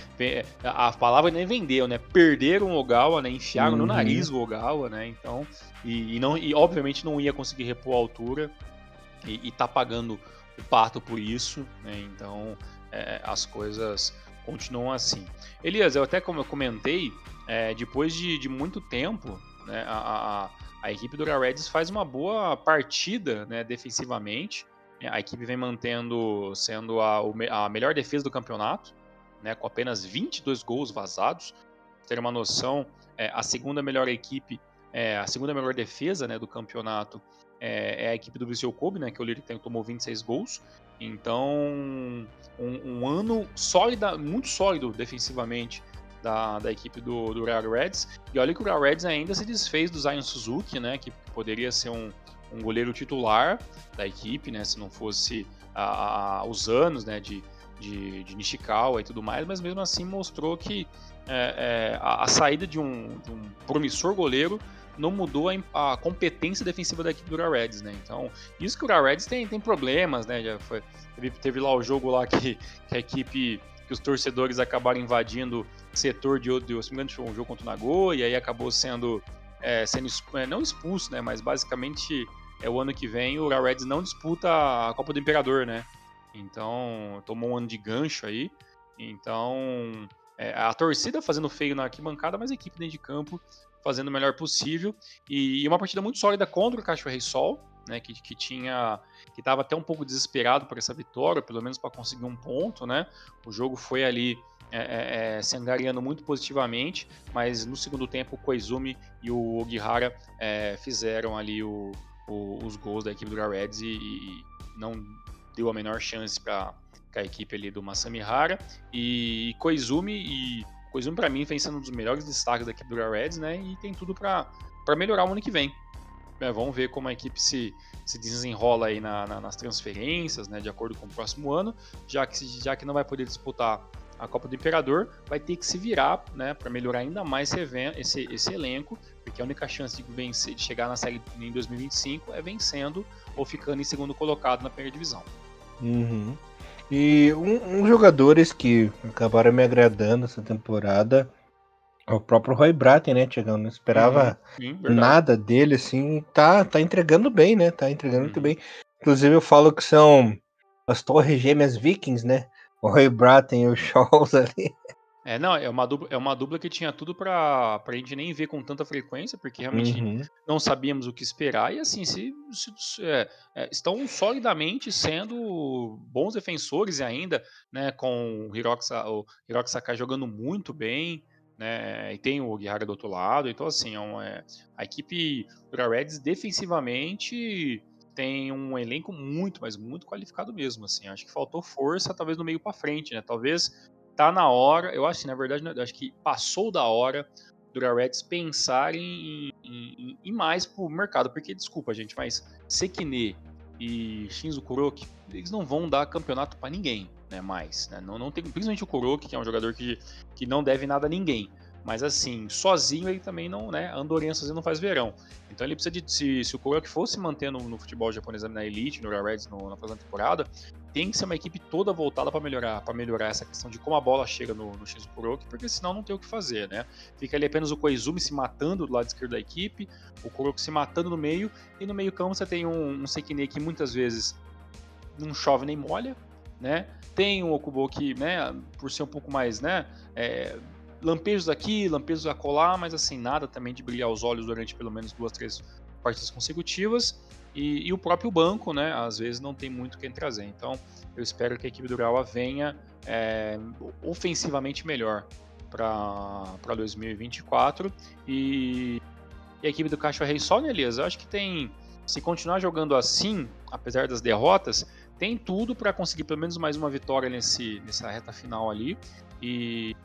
A palavra nem vendeu, né? Perderam o Ogawa, né? Enfiaram Uhum. no nariz o Ogawa, né? Então, e, e não, e obviamente não ia conseguir repor a altura e, e tá pagando o pato por isso, né? Então, é, as coisas continuam assim. Elias, eu até como eu comentei, é, depois de, de muito tempo, né? A, a, a equipe do Reds faz uma boa partida, né? Defensivamente. A equipe vem mantendo, sendo a, a melhor defesa do campeonato, né, com apenas 22 gols vazados. Ter uma noção, é, a segunda melhor equipe, é, a segunda melhor defesa né, do campeonato é, é a equipe do Vissel Kobe, né, que o líder que tomou 26 gols. Então, um, um, ano sólida, muito sólido defensivamente da, da equipe do, do Real Reds. E olha que o Real Reds ainda se desfez do Zion Suzuki, né, que poderia ser um, um goleiro titular da equipe, né? Se não fosse a, os anos, né? De, de, de, Nishikawa e tudo mais, mas mesmo assim mostrou que é, é, a, a, saída de um, de um, promissor goleiro não mudou a, a, competência defensiva da equipe do Real Reds, né? Então, isso que o Real Reds tem, tem problemas, né? Já foi, teve, teve lá o jogo lá que, que a equipe que os torcedores acabaram invadindo setor de outro, se não me engano, um jogo contra o Nagoya, e aí acabou sendo, é, sendo não expulso, né? Mas basicamente é o ano que vem o Reds não disputa a Copa do Imperador, né? Então, tomou um ano de gancho aí. Então, é, a torcida fazendo feio na arquibancada, mas a equipe dentro de campo fazendo o melhor possível. E, e uma partida muito sólida contra o Cacho Rei Sol, né, que, que tinha que estava até um pouco desesperado por essa vitória, pelo menos para conseguir um ponto, né? O jogo foi ali é, é, é, se angariando muito positivamente, mas no segundo tempo o Koizumi e o Ogihara é, fizeram ali o, o, os gols da equipe do Reds e, e, não deu a menor chance para a equipe ali do Masamihara e Koizumi e Koizumi para mim vem sendo um dos melhores destaques da equipe do Reds, né? E tem tudo para melhorar o ano que vem. É, vamos ver como a equipe se, se desenrola aí na, na, nas transferências, né, de acordo com o próximo ano, já que, já que não vai poder disputar a Copa do Imperador, vai ter que se virar né, para melhorar ainda mais esse, esse, esse, elenco, porque a única chance de, vencer, de chegar na série em 2025 é vencendo ou ficando em segundo colocado na primeira divisão. Uhum. E um, um jogadores que acabaram me agradando essa temporada o próprio Roy Braten, né, Tiagão? Não esperava uhum, sim, nada dele, assim. Tá, tá entregando bem, né? Tá entregando uhum. muito bem. Inclusive, eu falo que são as torres gêmeas vikings, né? O Roy Braten e o Scholz ali. É, não, é uma dupla, é uma dupla que tinha tudo pra, pra gente nem ver com tanta frequência, porque realmente uhum. não sabíamos o que esperar, e assim, se, se é, é, estão solidamente sendo bons defensores ainda, né, com o Hiroki, o Hiroki Sakai jogando muito bem, né? E tem o Guerrero do outro lado. Então, assim, é uma, é, a equipe do Reds defensivamente tem um elenco muito, mas muito qualificado mesmo. Assim, acho que faltou força, talvez no meio para frente, né? Talvez tá na hora. Eu acho, na verdade, acho que passou da hora do Reds pensarem em, em, em, mais pro mercado, porque desculpa, gente, mas Sekine e Shinzo Kuroki, eles não vão dar campeonato para ninguém né, mais. Né? Não, não tem, principalmente o Kuroki, que é um jogador que, que não deve nada a ninguém. Mas assim, sozinho ele também não, né? Andorinha sozinho não faz verão. Então ele precisa de. Se, se o Kuroki fosse manter no, futebol japonês na Elite, no Real Reds no, na próxima temporada, tem que ser uma equipe toda voltada para melhorar para melhorar essa questão de como a bola chega no, no do Kuroki, porque senão não tem o que fazer, né? Fica ali apenas o Koizumi se matando do lado esquerdo da equipe, o Kuroki se matando no meio, e no meio campo você tem um, um Sekine que muitas vezes não chove nem molha, né? Tem um Okubo que, né, por ser um pouco mais, né, é, lampejos aqui, lampejos acolá, mas assim, nada também de brilhar os olhos durante pelo menos duas, três partidas consecutivas. E, e o próprio banco, né, às vezes não tem muito quem trazer. Então, eu espero que a equipe do Urawa venha é, ofensivamente melhor para 2024. E, e, a equipe do Caixa Rei só, né, Elias? Eu acho que tem. Se continuar jogando assim, apesar das derrotas, tem tudo para conseguir pelo menos mais uma vitória nesse, nessa reta final ali e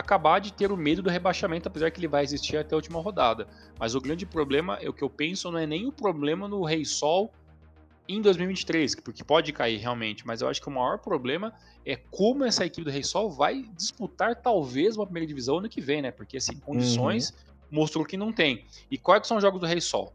acabar de ter o medo do rebaixamento, apesar que ele vai existir até a última rodada. Mas o grande problema, é o que eu penso, não é nem o problema no Rei Sol em 2023, porque pode cair realmente, mas eu acho que o maior problema é como essa equipe do Rei Sol vai disputar talvez uma primeira divisão ano que vem, né? Porque assim, condições uhum. mostrou que não tem. E quais são os jogos do Rei Sol?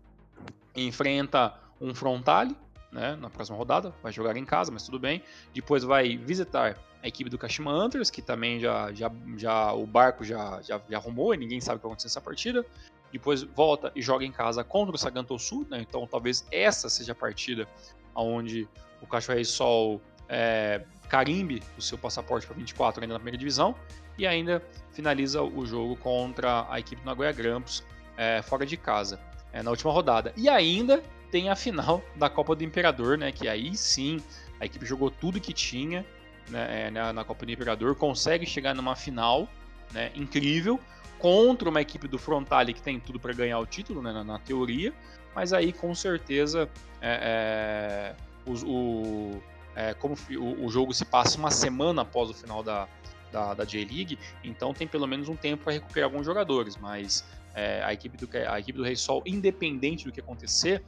Enfrenta um Frontale, né, na próxima rodada, vai jogar em casa, mas tudo bem. Depois vai visitar a equipe do Kashima Antlers, que também já, já, já o barco já, já, já arrumou e ninguém sabe o que vai acontecer nessa partida. Depois volta e joga em casa contra o Saganto Sul, né, então talvez essa seja a partida onde o Cachorro Sol é, carimbe o seu passaporte para 24 ainda na primeira divisão e ainda finaliza o jogo contra a equipe do Nagoya Grampus é, fora de casa é, na última rodada. E ainda tem a final da Copa do Imperador, né? Que aí sim a equipe jogou tudo que tinha né, é, na, Copa do Imperador, consegue chegar numa final né, incrível contra uma equipe do Frontale que tem tudo para ganhar o título, né, na, na, teoria, mas aí com certeza é, é, o, o, é, como o, o, jogo se passa uma semana após o final da, da, da J-League, então tem pelo menos um tempo para recuperar alguns jogadores, mas é, a, equipe do, a equipe do Rei Sol, independente do que acontecer,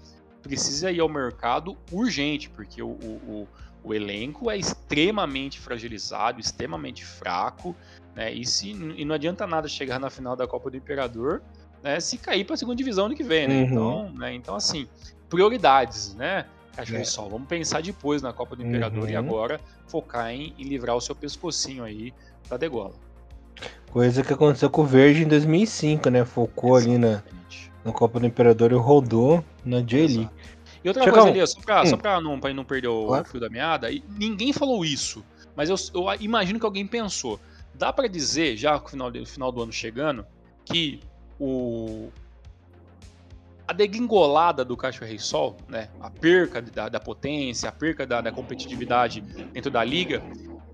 precisa ir ao mercado urgente, porque o, o, o elenco é extremamente fragilizado, extremamente fraco, né? E, se, e não adianta nada chegar na final da Copa do Imperador né, se cair para a segunda divisão ano que vem, né? Uhum. Então, né? então, assim, prioridades, né? Acho que é. só vamos pensar depois na Copa do Imperador uhum. e agora focar em, em, livrar o seu pescocinho aí da degola. Coisa que aconteceu com o Verde em 2005, né? Focou Exatamente. ali na, na Copa do Imperador e rodou na J-League. E outra Chegou. coisa, ali, só pra, hum. só pra, não, pra não perder o claro. fio da meada, ninguém falou isso, mas eu, eu imagino que alguém pensou. Dá para dizer, já no final, final do ano chegando, que o, a degringolada do Caixa Rei Sol, né, a perca da, da potência, a perca da, da, competitividade dentro da liga,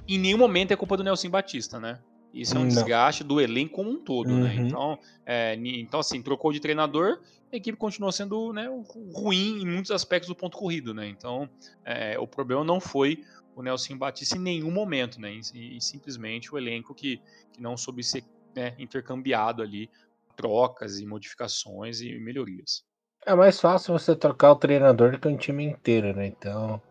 em nenhum momento é culpa do Nelson Batista, né? Isso é um Não. desgaste do elenco como um todo, né? uhum. né? Então, é, então, assim, trocou de treinador, a equipe continuou sendo né, ruim em muitos aspectos do ponto corrido, né? Então, é, o problema não foi o Nelson Batista em nenhum momento, né? E, e simplesmente o elenco que, que não soube ser né, intercambiado ali, trocas e modificações e melhorias. É mais fácil você trocar o treinador do que um time inteiro, né? Então.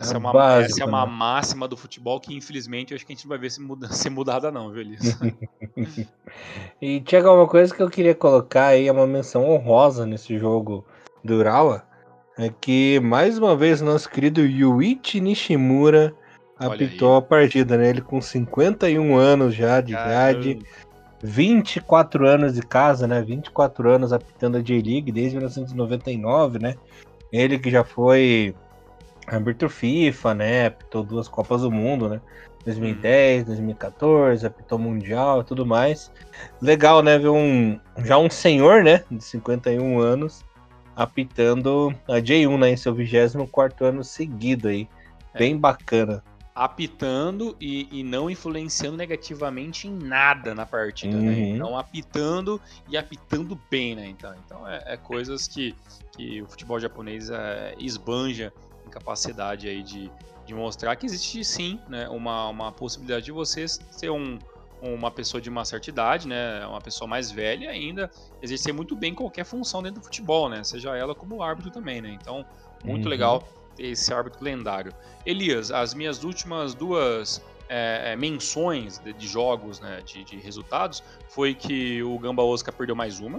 Essa é, uma, básico, essa é uma né? máxima do futebol que, infelizmente, eu acho que a gente não vai ver se muda, ser mudada, não, viu, Elias? e, Tiago, uma coisa que eu queria colocar aí, é uma menção honrosa nesse jogo do Urawa, é que, mais uma vez, nosso querido Yuichi Nishimura apitou a partida, né? Ele com 51 anos já de Caramba. idade, 24 anos de casa, né? 24 anos apitando a J-League desde 1999, né? Ele que já foi árbitro FIFA, né? Apitou duas Copas do Mundo, né? 2010, 2014, apitou Mundial e tudo mais. Legal, né? Ver um já um senhor, né? De 51 anos apitando a J1, né? Em seu 24 ano seguido aí. É. Bem bacana. Apitando e, e, não influenciando negativamente em nada na partida, né? uhum. né? Então, apitando e apitando bem, né? Então, então é, é coisas que, que o futebol japonês é, esbanja capacidade aí de, de mostrar que existe sim né, uma, uma possibilidade de você ser um, uma pessoa de uma certa idade, né, uma pessoa mais velha ainda, exercer muito bem qualquer função dentro do futebol, né, seja ela como árbitro também, né, então muito uhum. legal ter esse árbitro lendário. Elias, as minhas últimas duas é, é menções de, de jogos, né, de, de, resultados, foi que o Gamba Osaka perdeu mais uma,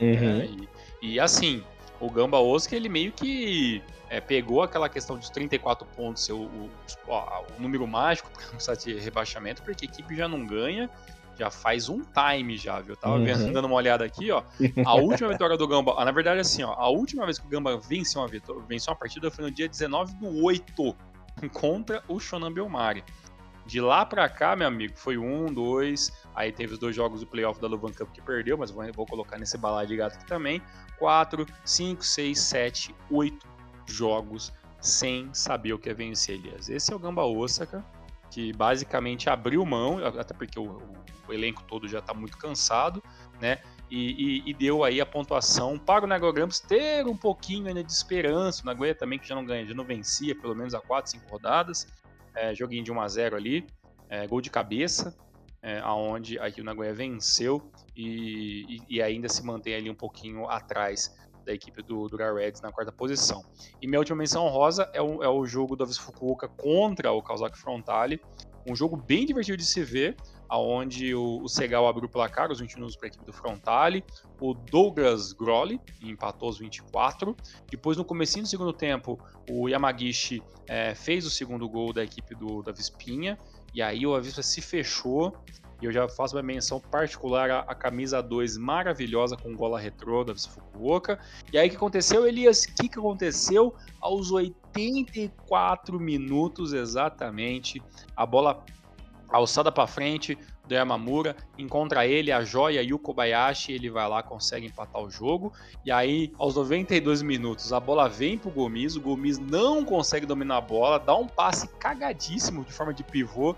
uhum. é, e, e assim, o Gamba Osaka ele meio que é, pegou aquela questão dos 34 pontos ser o, o, o número mágico para não de rebaixamento, porque a equipe já não ganha, já faz um time já, viu? Eu tava uhum. vendo, dando uma olhada aqui, ó. A última vitória do Gamba, ah, na verdade, assim, ó, a última vez que o Gamba venceu uma, vitória, venceu uma partida foi no dia 19 do 8 contra o Shonan Belmari. De lá para cá, meu amigo, foi um, dois, aí teve os dois jogos do playoff da Luvan Cup que perdeu, mas vou, vou colocar nesse balai de gato aqui também. quatro, cinco, seis, sete, oito jogos sem saber o que é vencer, Elias. Esse é o Gamba Osaka, que basicamente abriu mão, até porque o, o elenco todo já está muito cansado, né? E, e, e, deu aí a pontuação para o Nagoya ter um pouquinho ainda de esperança. O Nagoya também que já não ganha, já não vencia pelo menos há 4, 5 rodadas. É, joguinho de 1 a 0 ali, é, gol de cabeça, é, aonde aqui o Nagoya venceu e, e, ainda se mantém ali um pouquinho atrás da equipe do, do Reds na quarta posição. E minha última menção rosa é o, é o jogo do Avis Fukuoka contra o Kawasaki Frontale, um jogo bem divertido de se ver, aonde o, o Segal abriu o placar, os 20 minutos para a equipe do Frontale, o Douglas Grolli empatou os 24, depois no começo do segundo tempo, o Yamagishi é, fez o segundo gol da equipe do, da Vispinha, e aí o Avispa se fechou e eu já faço uma menção particular à, camisa 2 maravilhosa com gola retrô da Fukuoka. E aí o que aconteceu, Elias? O que, que aconteceu? Aos 84 minutos exatamente, a bola alçada para frente do Yamamura, encontra ele, a joia e o Kobayashi, ele vai lá, consegue empatar o jogo. E aí, aos 92 minutos, a bola vem pro Gomes, o Gomes não consegue dominar a bola, dá um passe cagadíssimo de forma de pivô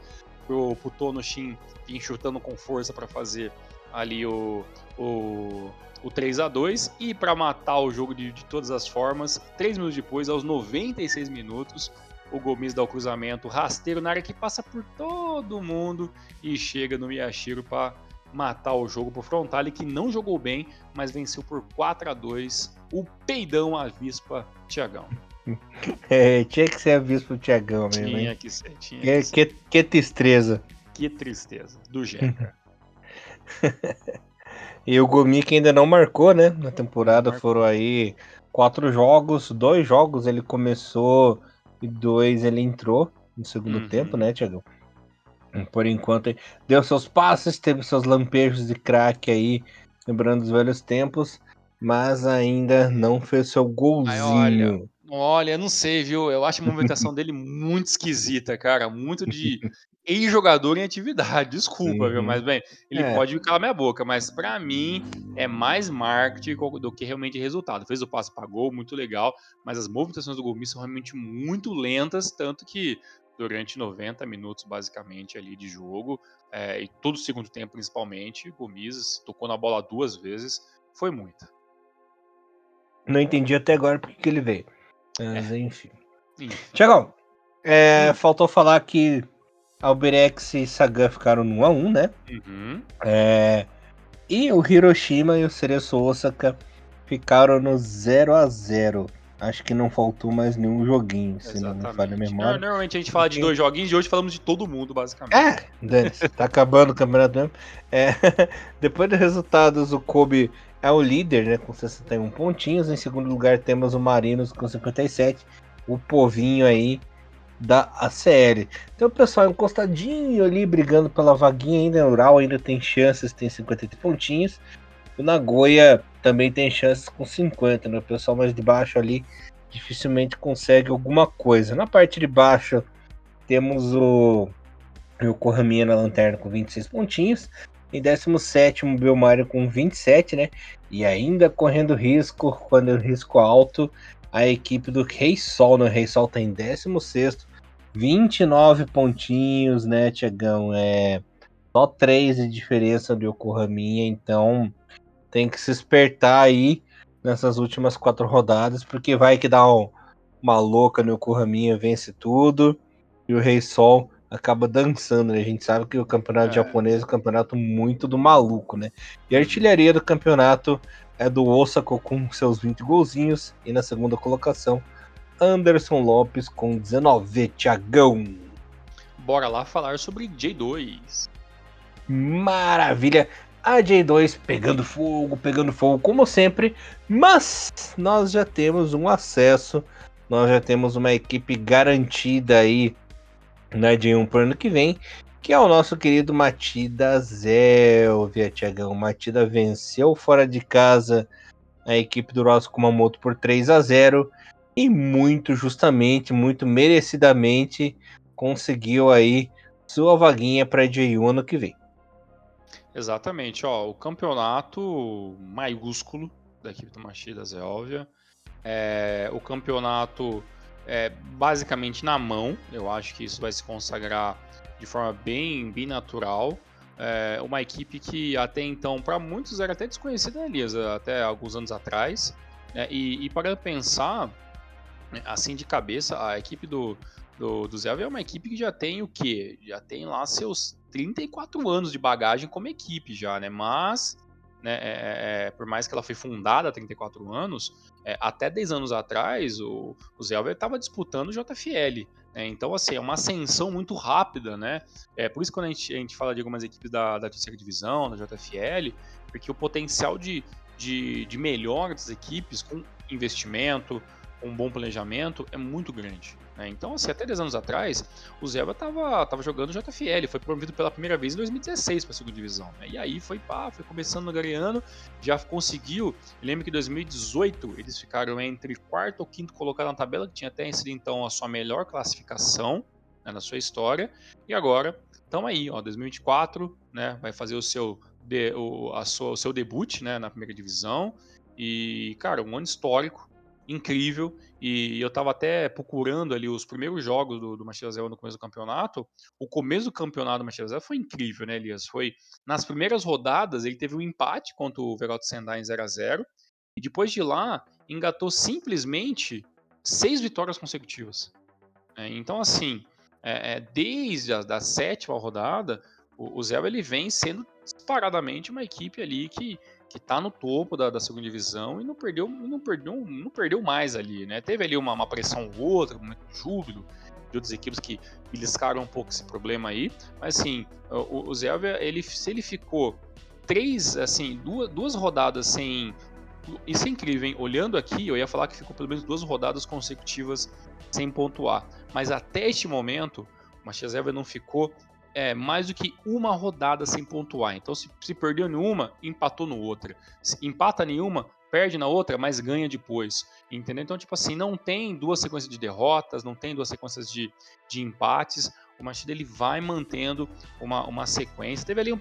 pro, pro Tono Shin vir chutando com força para fazer ali o, o, o 3 a 2 e para matar o jogo de, de todas as formas, 3 minutos depois, aos 96 minutos, o Gomes dá o cruzamento rasteiro na área que passa por todo mundo e chega no Miyashiro para matar o jogo pro Frontale, que não jogou bem, mas venceu por 4 a 2 o peidão Avispa Tiagão. É, tinha que ser aviso pro Tiagão mesmo. Tinha hein? que ser, tinha que, que, ser. Que, que tristeza. Que tristeza. Do Jeca. e o Gomi que ainda não marcou, né? Na temporada foram aí quatro jogos, dois jogos ele começou e dois ele entrou no segundo uhum. tempo, né, Tiagão? Por enquanto, deu seus passes, teve seus lampejos de craque aí, lembrando os velhos tempos, mas ainda não fez seu golzinho. Aí, olha, Olha, não sei, viu? Eu acho a movimentação dele muito esquisita, cara. Muito de ex-jogador em atividade. Desculpa, uhum. viu? Mas, bem, ele é. pode calar minha boca, mas para mim é mais marketing do que realmente resultado. Fez o passe para gol, muito legal, mas as movimentações do Gomes são realmente muito lentas, tanto que durante 90 minutos, basicamente, ali de jogo, é, e todo o segundo tempo, principalmente, Gomes tocou na bola duas vezes, foi muita. Não entendi até agora porque que ele veio. Mas, é. enfim. Tiagão, é, hum. faltou falar que Alberex e Sagan ficaram no 1x1, né? Uhum. É, e o Hiroshima e o Cereço Osaka ficaram no 0x0. Acho que não faltou mais nenhum joguinho, se não me falha a memória. Normalmente a gente fala de dois joguinhos e hoje falamos de todo mundo, basicamente. É, Dani, tá acabando o campeonato mesmo. É, depois dos resultados, o Kobe é o líder, né, com 61 pontinhos. Em segundo lugar temos o Marinos com 57. O Povinho aí da ACL. Então pessoal encostadinho ali, brigando pela vaguinha ainda. O Ural ainda tem chances, tem 50 pontinhos. O Nagoya também tem chances com 50, né? O pessoal mais de baixo ali dificilmente consegue alguma coisa. Na parte de baixo temos o, o Corraminha na lanterna com 26 pontinhos. Em 17 o Belmário com 27, né? E ainda correndo risco, quando o risco alto, a equipe do Rei Sol, né? O Rei Sol tá em 16, 29 pontinhos, né, Tiagão? É só 3 de diferença do Yokohaminha, então tem que se espertar aí nessas últimas quatro rodadas, porque vai que dá um, uma louca no Yokohaminha, vence tudo, e o Rei Sol acaba dançando, né? A gente sabe que o campeonato é. japonês é um campeonato muito do maluco, né? E a artilharia do campeonato é do Osaka com seus 20 golzinhos, e na segunda colocação, Anderson Lopes com 19, Tiagão. Bora lá falar sobre J2. Maravilha! a J2 pegando fogo, pegando fogo, como sempre, mas nós já temos um acesso, nós já temos uma equipe garantida aí na J1 para ano que vem, que é o nosso querido Matida Zélvia, Tiagão. Matida venceu fora de casa a equipe do Ross Kumamoto por 3 a 0 e muito justamente, muito merecidamente conseguiu aí sua vaguinha para J1 ano que vem. Exatamente, ó, o campeonato maiúsculo da equipe do Machida Zélvia. É, o campeonato é basicamente na mão, eu acho que isso vai se consagrar de forma bem, bem natural. É uma equipe que até então, para muitos, era até desconhecida, Elias, até alguns anos atrás. É, e, e para pensar, assim de cabeça, a equipe do, do, do é uma equipe que já tem o quê? Já tem lá seus 34 anos de bagagem como equipe já, né? Mas, né, é, é, é por mais que ela foi fundada há 34 anos, é, até 10 anos atrás, o, o Zelver estava disputando o JFL. Né? Então, assim, é uma ascensão muito rápida, né? É por isso que quando a gente, a gente fala de algumas equipes da, da terceira divisão, da JFL, porque o potencial de, de, de melhora das equipes com investimento, com um bom planejamento é muito grande. Né? Então, assim, até 10 anos atrás, o Zeba estava tava jogando JFL, foi promovido pela primeira vez em 2016 para a segunda divisão. Né? E aí foi pá, foi começando no Gareano, já conseguiu. Lembro que em 2018 eles ficaram entre quarto ou quinto colocado na tabela, que tinha até sido então a sua melhor classificação né, na sua história. E agora, estamos aí, ó, 2024, né, vai fazer o seu, de, o, a sua, o seu debut né, na primeira divisão. E, cara, um ano histórico incrível. E eu estava até procurando ali os primeiros jogos do, do Machida Zero no começo do campeonato. O começo do campeonato do Machida Zero foi incrível, né, Elias? Foi nas primeiras rodadas ele teve um empate contra o Verot Sendai em 0 a 0 e depois de lá engatou simplesmente seis vitórias consecutivas. É, então, assim, é, é, desde a da sétima rodada, o, o Zero ele vem sendo disparadamente uma equipe ali que que está no topo da, da, segunda divisão e não perdeu, não perdeu, não perdeu mais ali, né? Teve ali uma, uma pressão ou outra, um júbilo de outras equipes que beliscaram um pouco esse problema aí, mas assim, o, o Zélvia, ele, se ele ficou três, assim, duas, duas rodadas sem isso é incrível, hein? Olhando aqui, eu ia falar que ficou pelo menos duas rodadas consecutivas sem pontuar. Mas até este momento, o Matias Zélvia não ficou é, mais do que uma rodada sem pontuar. Então, se, se perdeu em uma, empatou no outra. Se empata nenhuma, perde na outra, mas ganha depois. Entendeu? Então, tipo assim, não tem duas sequências de derrotas, não tem duas sequências de, de empates. O Machida ele vai mantendo uma, uma sequência. Teve ali um,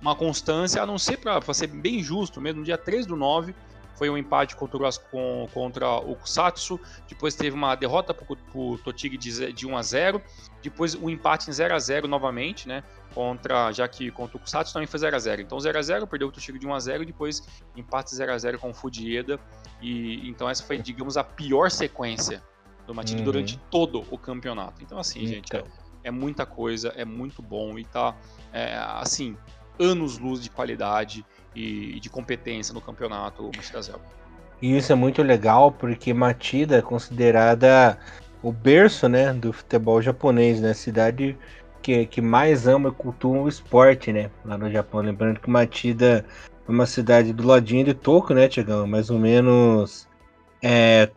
uma constância, a não ser para ser bem justo mesmo, no dia 3 do 9 foi um empate contra o, contra o Kusatsu, depois teve uma derrota para o Totig de, de 1 a 0 depois o um empate em 0 a 0 novamente, né? Contra, já que contra o Kusatsu também foi 0 a 0 Então 0 a 0 perdeu o Totig de 1 a 0 e depois empate 0 a 0 com o Fudieda. E então essa foi, digamos, a pior sequência do Matid uhum. durante todo o campeonato. Então, assim, gente, é, é, muita coisa, é muito bom e tá, é, assim, anos-luz de qualidade e de competência no campeonato Zelda. E isso é muito legal porque Matida é considerada o berço né, do futebol japonês, né? Cidade que, que mais ama e cultua o esporte, né? Lá no Japão. Lembrando que Matida é uma cidade do ladinho de Tokyo, né, Tiagão? Mais ou menos é,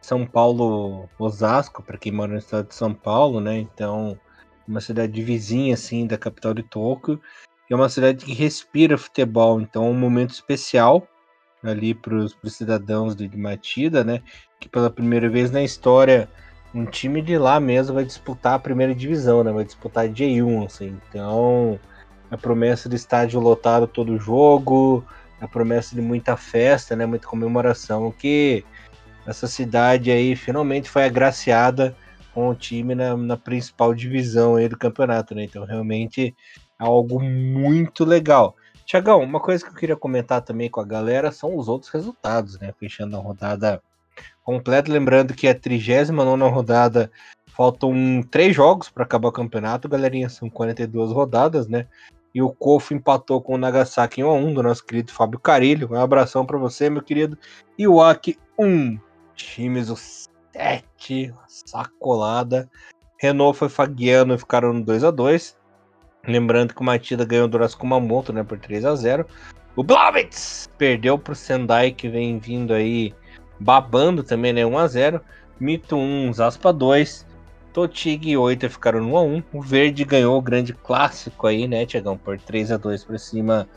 São Paulo, Osasco, para quem mora no estado de São Paulo, né? Então, uma cidade vizinha, assim, da capital de Tóquio é uma cidade que respira futebol, então é um momento especial ali para os cidadãos de Matida, né? Que pela primeira vez na história um time de lá mesmo vai disputar a primeira divisão, né? Vai disputar a J1, assim. Então, a promessa de estádio lotado todo jogo, a promessa de muita festa, né? Muita comemoração, que essa cidade aí finalmente foi agraciada com o time na, na principal divisão aí do campeonato, né? Então, realmente algo muito legal. Tiagão, uma coisa que eu queria comentar também com a galera são os outros resultados, né? Fechando a rodada completa. Lembrando que é a 39 rodada, faltam três jogos para acabar o campeonato, galerinha. São 42 rodadas, né? E o Kofo empatou com o Nagasaki em 1x1 do nosso querido Fábio Carilho. Um abração para você, meu querido. E o Aki 1. Times 7. Sacolada. Renault foi Fagiano e ficaram no 2x2. Lembrando que o Matida ganhou do Urasco Kumamoto, né, por 3 a 0 O Blovitz perdeu pro Sendai, que vem vindo aí babando também, né, 1 a 0 Mito 1, Zaspa 2. Totig e 8 ficaram no 1x1. O Verde ganhou o grande clássico aí, né, Tiagão? Por 3 a 2 por cima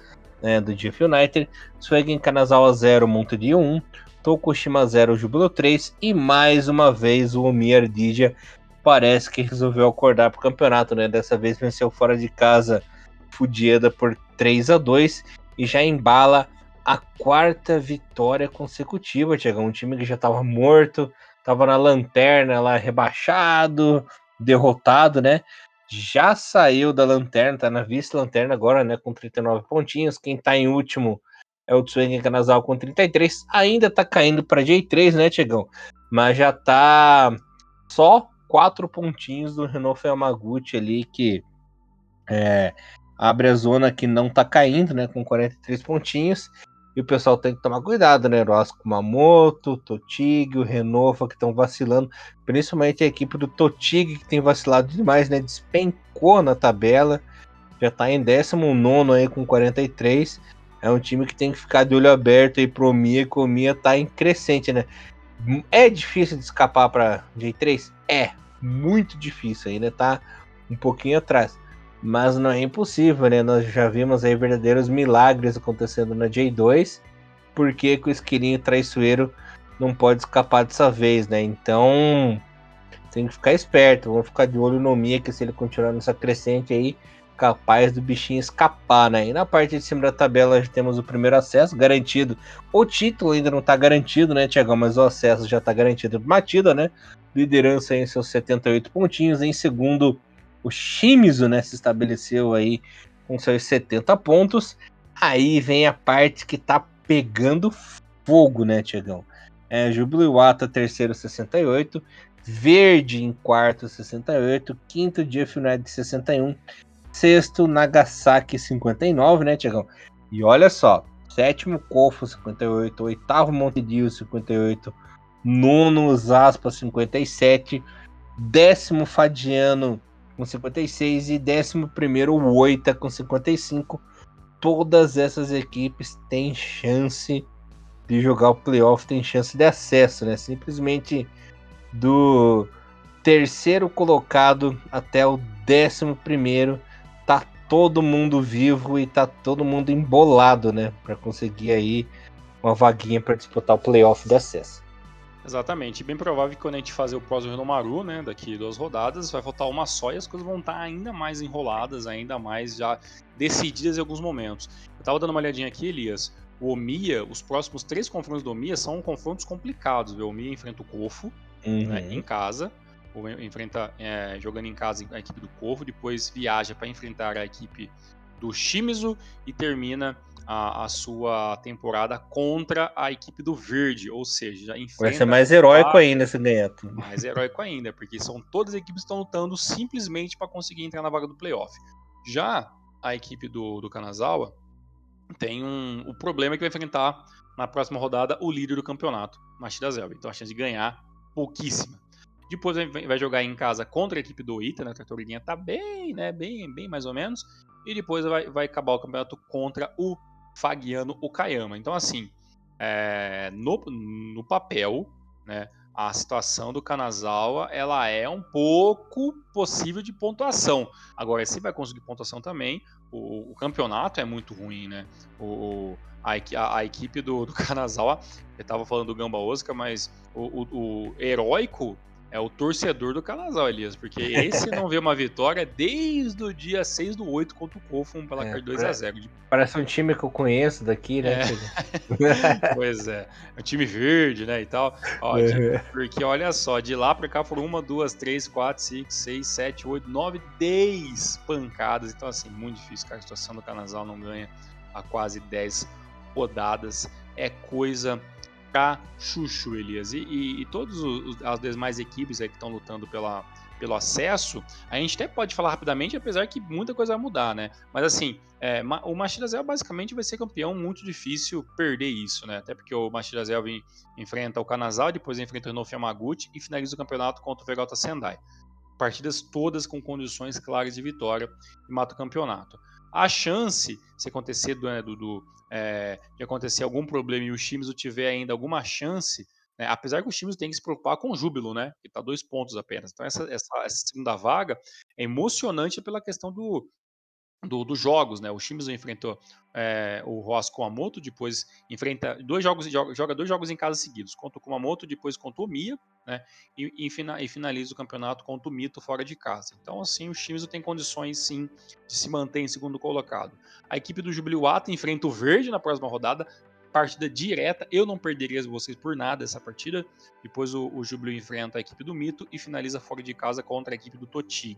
né, do GF United. Suegen Kanazawa 0, Monte de 1. Tokushima 0, Júbilo 3. E mais uma vez o Omi Ardija parece que resolveu acordar pro campeonato, né? Dessa vez venceu fora de casa Fudieda por 3 a 2 e já embala a quarta vitória consecutiva, Tiagão. Um time que já estava morto, estava na lanterna lá rebaixado, derrotado, né? Já saiu da lanterna, tá na vice-lanterna agora, né? Com 39 pontinhos. Quem tá em último é o Tsuengen Kanazal com 33. Ainda tá caindo para J3, né, Tiagão? Mas já tá só quatro pontinhos do Renault Yamaguchi ali, que é, abre a zona que não tá caindo, né? Com 43 pontinhos. E o pessoal tem que tomar cuidado, né? Rosco Kumamoto, Totig, o Renova que estão vacilando. Principalmente a equipe do Totig, que tem vacilado demais, né? Despencou na tabela. Já tá em 19 aí com 43. É um time que tem que ficar de olho aberto aí pro Mia, que o Mia tá em crescente, né? É difícil de escapar para J3? É, muito difícil, ainda tá um pouquinho atrás. Mas não é impossível, né? Nós já vimos aí verdadeiros milagres acontecendo na J2, porque que o esquilinho traiçoeiro não pode escapar dessa vez, né? Então tem que ficar esperto, vamos ficar de olho no Mia, que se ele continuar nessa crescente aí, capaz do bichinho escapar, né? E na parte de cima da tabela temos o primeiro acesso garantido. O título ainda não está garantido, né, Tiagão? Mas o acesso já está garantido. Matida, né? liderança em seus 78 pontinhos. Em segundo, o Shimizu né, se estabeleceu aí com seus 70 pontos. Aí vem a parte que tá pegando fogo, né, Tiagão? É, Júbilo Iwata, terceiro, 68. Verde em quarto, 68. Quinto, Jeff United, 61. Sexto, Nagasaki, 59, né, Tiagão? E olha só, sétimo, Kofo, 58. Oitavo, Montedio, 58 nono aspas 57, décimo Fadiano com 56 e décimo primeiro Oita com 55. Todas essas equipes têm chance de jogar o playoff, têm chance de acesso, né? Simplesmente do terceiro colocado até o décimo primeiro. Tá todo mundo vivo e tá todo mundo embolado, né? Para conseguir aí uma vaguinha para disputar o playoff de acesso. Exatamente. Bem provável que quando a gente fazer o próximo Renomaru, né, daqui duas rodadas, vai faltar uma só e as coisas vão estar ainda mais enroladas, ainda mais já decididas em alguns momentos. Eu tava dando uma olhadinha aqui, Elias. O Omiya, os próximos três confrontos do Omiya são confrontos complicados. O Omiya enfrenta o Kofo né, uhum. né, em casa, ou enfrenta é, jogando em casa a equipe do Kofo, depois viaja para enfrentar a equipe do Shimizu e termina a, a, sua temporada contra a equipe do Verde, ou seja, vai ser mais heróico a... ainda esse ganhar. Mais heróico ainda, porque são todas as equipes que estão lutando simplesmente para conseguir entrar na vaga do playoff. Já a equipe do, do Kanazawa tem um, o problema é que vai enfrentar na próxima rodada o líder do campeonato, Machida Zelba. Então a chance de ganhar pouquíssima. Depois vai jogar em casa contra a equipe do Ita, né? A Tratorinha tá bem, né? Bem, bem mais ou menos. E depois vai, vai acabar o campeonato contra o Fagiano Okayama. Então, assim, é, no, no papel, né? A situação do Kanazawa ela é um pouco possível de pontuação. Agora, se vai conseguir pontuação também, o, o campeonato é muito ruim, né? O, a, a, a, equipe do, do Kanazawa, eu estava falando do Gamba Osaka, mas o, o, o, heróico é o torcedor do Kanazawa, Elias, porque esse não vê uma vitória desde o dia 6 do 8 contra o Kofun pela é, 2x0. Parece um time que eu conheço daqui, né? É. pois é, é um time verde, né, e tal. Ó, de, porque olha só, de lá pra cá foram uma, duas, três, quatro, cinco, seis, sete, oito, nove, dez pancadas. Então, assim, muito difícil, cara. A situação do Kanazawa não ganha há quase 10 rodadas é coisa pra chuchu, Elias. E, e, e todas as demais equipes aí que estão lutando pela, pelo acesso, a gente até pode falar rapidamente, apesar que muita coisa vai mudar, né? Mas assim, é, o Machida Zell basicamente vai ser campeão, muito difícil perder isso, né? Até porque o Machida Zell enfrenta o Kanazal, depois enfrenta o Yamaguchi e finaliza o campeonato contra o Vegeta Sendai. Partidas todas com condições claras de vitória e mata o campeonato. A chance, se acontecer do, né, do, do é, de acontecer algum problema e o Shimizu tiver ainda alguma chance, né, apesar que o Shimizu tem que se preocupar com o Júbilo, né? Que está dois pontos apenas. Então essa, essa, essa, segunda vaga é emocionante pela questão do, do, dos jogos, né? O Shimizu enfrentou é, o Ross Kumamoto, depois enfrenta dois jogos joga, joga dois jogos em casa seguidos, contra o Kumamoto, depois contra o Mia, né? E, e, e, finaliza o campeonato contra o Mito fora de casa. Então, assim, o Shimizu tem condições sim de se manter em segundo colocado. A equipe do Jubiluata enfrenta o Verde na próxima rodada. Partida direta, eu não perderia vocês por nada essa partida. Depois o, o Jubilu enfrenta a equipe do Mito e finaliza fora de casa contra a equipe do Totig.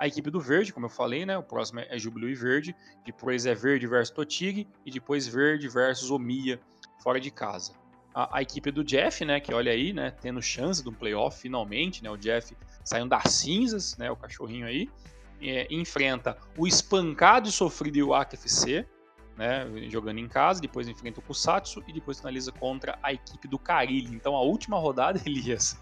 A equipe do Verde, como eu falei, né? O próximo é Júbilo e Verde. Depois é Verde versus Totig. E depois Verde versus Omia, fora de casa. A, a, equipe do Jeff, né? Que olha aí, né? Tendo chance de um playoff finalmente, né? O Jeff saindo das cinzas, né? O cachorrinho aí. É, enfrenta o espancado e sofrido Iwaka FC, né, jogando em casa, depois enfrenta o Kusatsu e depois finaliza contra a equipe do Carilli. Então a última rodada, Elias,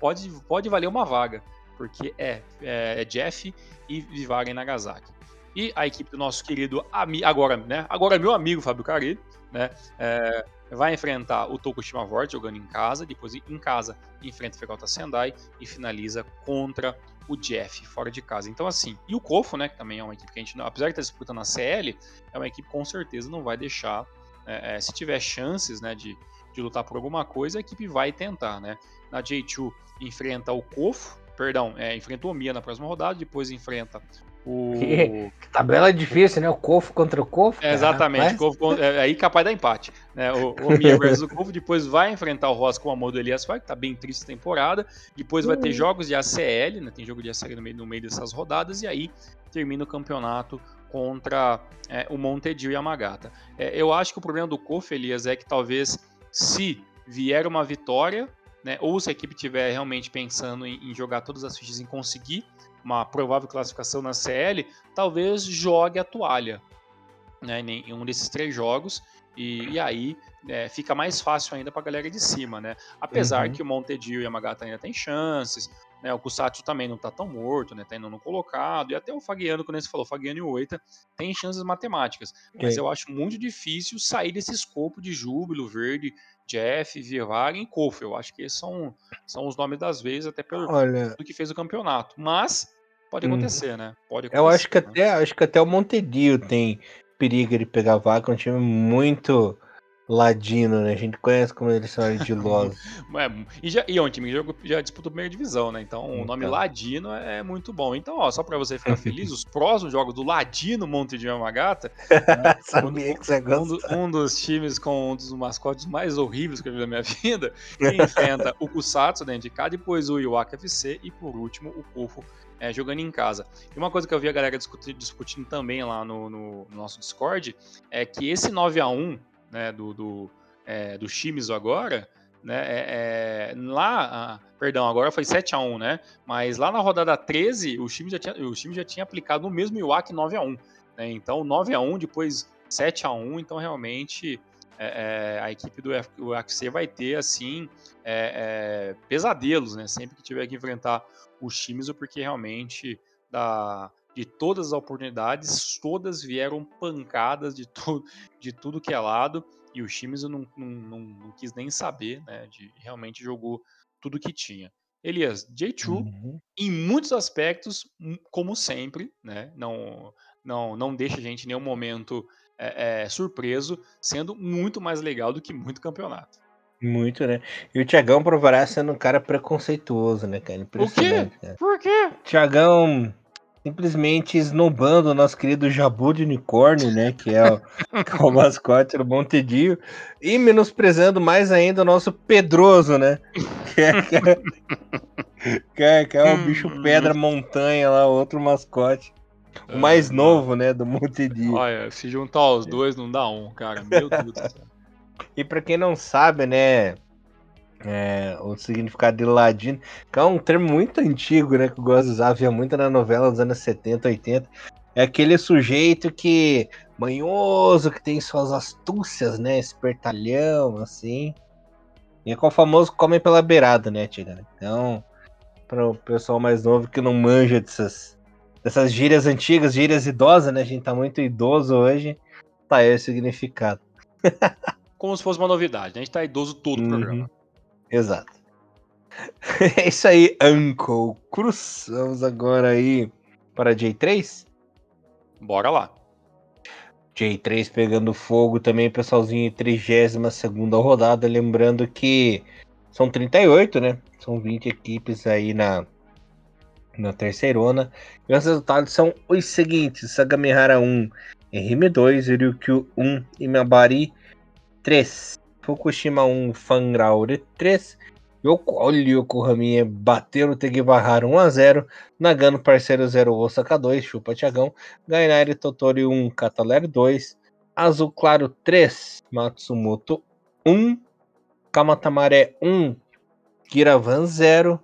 pode, pode valer uma vaga porque é, é, é Jeff e Vivar em Nagasaki. E a equipe do nosso querido amigo, agora, né? Agora meu amigo Fábio Carilli, né? É, vai enfrentar o Tokushima Vort jogando em casa, depois em casa enfrenta o Fegota Sendai e finaliza contra o Jeff fora de casa. Então assim, e o Kofo, né, que também é uma equipe que a gente, apesar de estar disputando a CL, é uma equipe que com certeza não vai deixar, é, é, se tiver chances, né, de, de lutar por alguma coisa, a equipe vai tentar, né. Na J2 enfrenta o Kofo, Perdão, é, enfrenta o Mia na próxima rodada, depois enfrenta o. Que, tabela difícil, né? O Cofo contra o Cofo. É, exatamente, Cofo, é, aí capaz da empate. Né? O, o Mia versus o Cofo, depois vai enfrentar o Ross com a mão do Elias Fai, que tá bem triste a temporada. Depois vai ter hum. jogos de ACL, né? Tem jogo de ACL no meio, no meio dessas rodadas, e aí termina o campeonato contra é, o Montedio e a Magata. É, eu acho que o problema do Kof, Elias, é que talvez se vier uma vitória, né? Ou se a equipe estiver realmente pensando em, em, jogar todas as fichas em conseguir uma provável classificação na CL, talvez jogue a toalha né? em um desses três jogos. E, e aí é, fica mais fácil ainda para a galera de cima, né? Apesar uhum. que o Montedio e a Magata ainda tem chances, né, o Kusatsu também não tá tão morto, né, tá indo no colocado, e até o Fagiano, quando você falou, Fagiano e o Oita tem chances matemáticas, okay. mas eu acho muito difícil sair desse escopo de Júbilo, Verde, Jeff, Vivag e Kof. Eu acho que esses são, são os nomes das vezes, até pelo Olha... do que fez o campeonato. Mas pode uhum. acontecer, hum. né? Pode acontecer, Eu acho que né? até acho que até o Montedio tem perigo de pegar vaga, é um time muito Ladino, né? A gente conhece como eles são de Loz. é, e, já, e é um time que já, disputou a primeira divisão, né? Então, então, o nome então. Ladino é muito bom. Então, ó, só pra você ficar feliz, os próximos jogos do Ladino Monte de Yamagata. Sabia um, que você um, um, dos times com um dos mascotes mais horríveis que eu vi na minha vida, enfrenta o Kusatsu dentro de cá, depois o Iwaka FC e por último o Kofo é, jogando em casa. E uma coisa que eu vi a galera discutindo, discutindo também lá no, no, no nosso Discord é que esse 9 a 1 né, do, do, é, do Shimizu agora, né, é, é, lá, ah, perdão, agora foi 7 a 1 né, mas lá na rodada 13, o time já tinha, o time já tinha aplicado no mesmo Iwaki 9 a 1 né, então 9 a 1 depois 7 a 1 então realmente é, é, a equipe do UFC vai ter, assim, é, é, pesadelos, né, sempre que tiver que enfrentar o Shimizu, porque realmente da, de todas as oportunidades, todas vieram pancadas de, tu, de tudo que é lado, e o Shimizu não, não, não, não, quis nem saber, né? De, realmente jogou tudo que tinha. Elias, J2, uhum. em muitos aspectos, hum, como sempre, né? Não, não, não deixa a gente em nenhum momento é, é, surpreso, sendo muito mais legal do que muito campeonato. Muito, né? E o Thiagão provará sendo um cara preconceituoso, né, cara? O quê? Cara. Por quê? Thiagão simplesmente esnobando o nosso querido Jabu de Unicórnio, né? Que é o, que é o mascote do Montedio, e menosprezando mais ainda o nosso Pedroso, né? Que é, que é, que é, que é o bicho pedra montanha lá, outro mascote. O mais é, novo, né, do Montedio. Olha, se juntar os dois não dá um, cara. Meu Deus do céu. E pra quem não sabe, né, é, o significado de ladino, que é um termo muito antigo, né? Que eu gosto de usar, havia muito na novela dos anos 70, 80. É aquele sujeito que manhoso, que tem suas astúcias, né? Espertalhão, assim. E é com o famoso come pela beirada, né, Tia? Então, para o pessoal mais novo que não manja dessas, dessas gírias antigas, gírias idosas, né? A gente tá muito idoso hoje. Tá aí o significado. Como se fosse uma novidade, né? A gente tá idoso todo uhum. o programa. Exato. É isso aí, Uncle. Cruzamos agora aí para J3? Bora lá. J3 pegando fogo também, pessoalzinho, 32 rodada. Lembrando que são 38, né? São 20 equipes aí na, na terceirona. E os resultados são os seguintes: Sagamihara 1, RM2, Ryukyu 1, Imabari 3. Fukushima 1, Fangraure 3. Olha Yokohama bateu no Tegebahara 1x0. Nagano Parceiro 0, Osaka 2, Chupa Tiagão. Gainari Totori 1, Cataler 2. Azul Claro 3, Matsumoto 1. Kamatamare 1, Kiravan 0.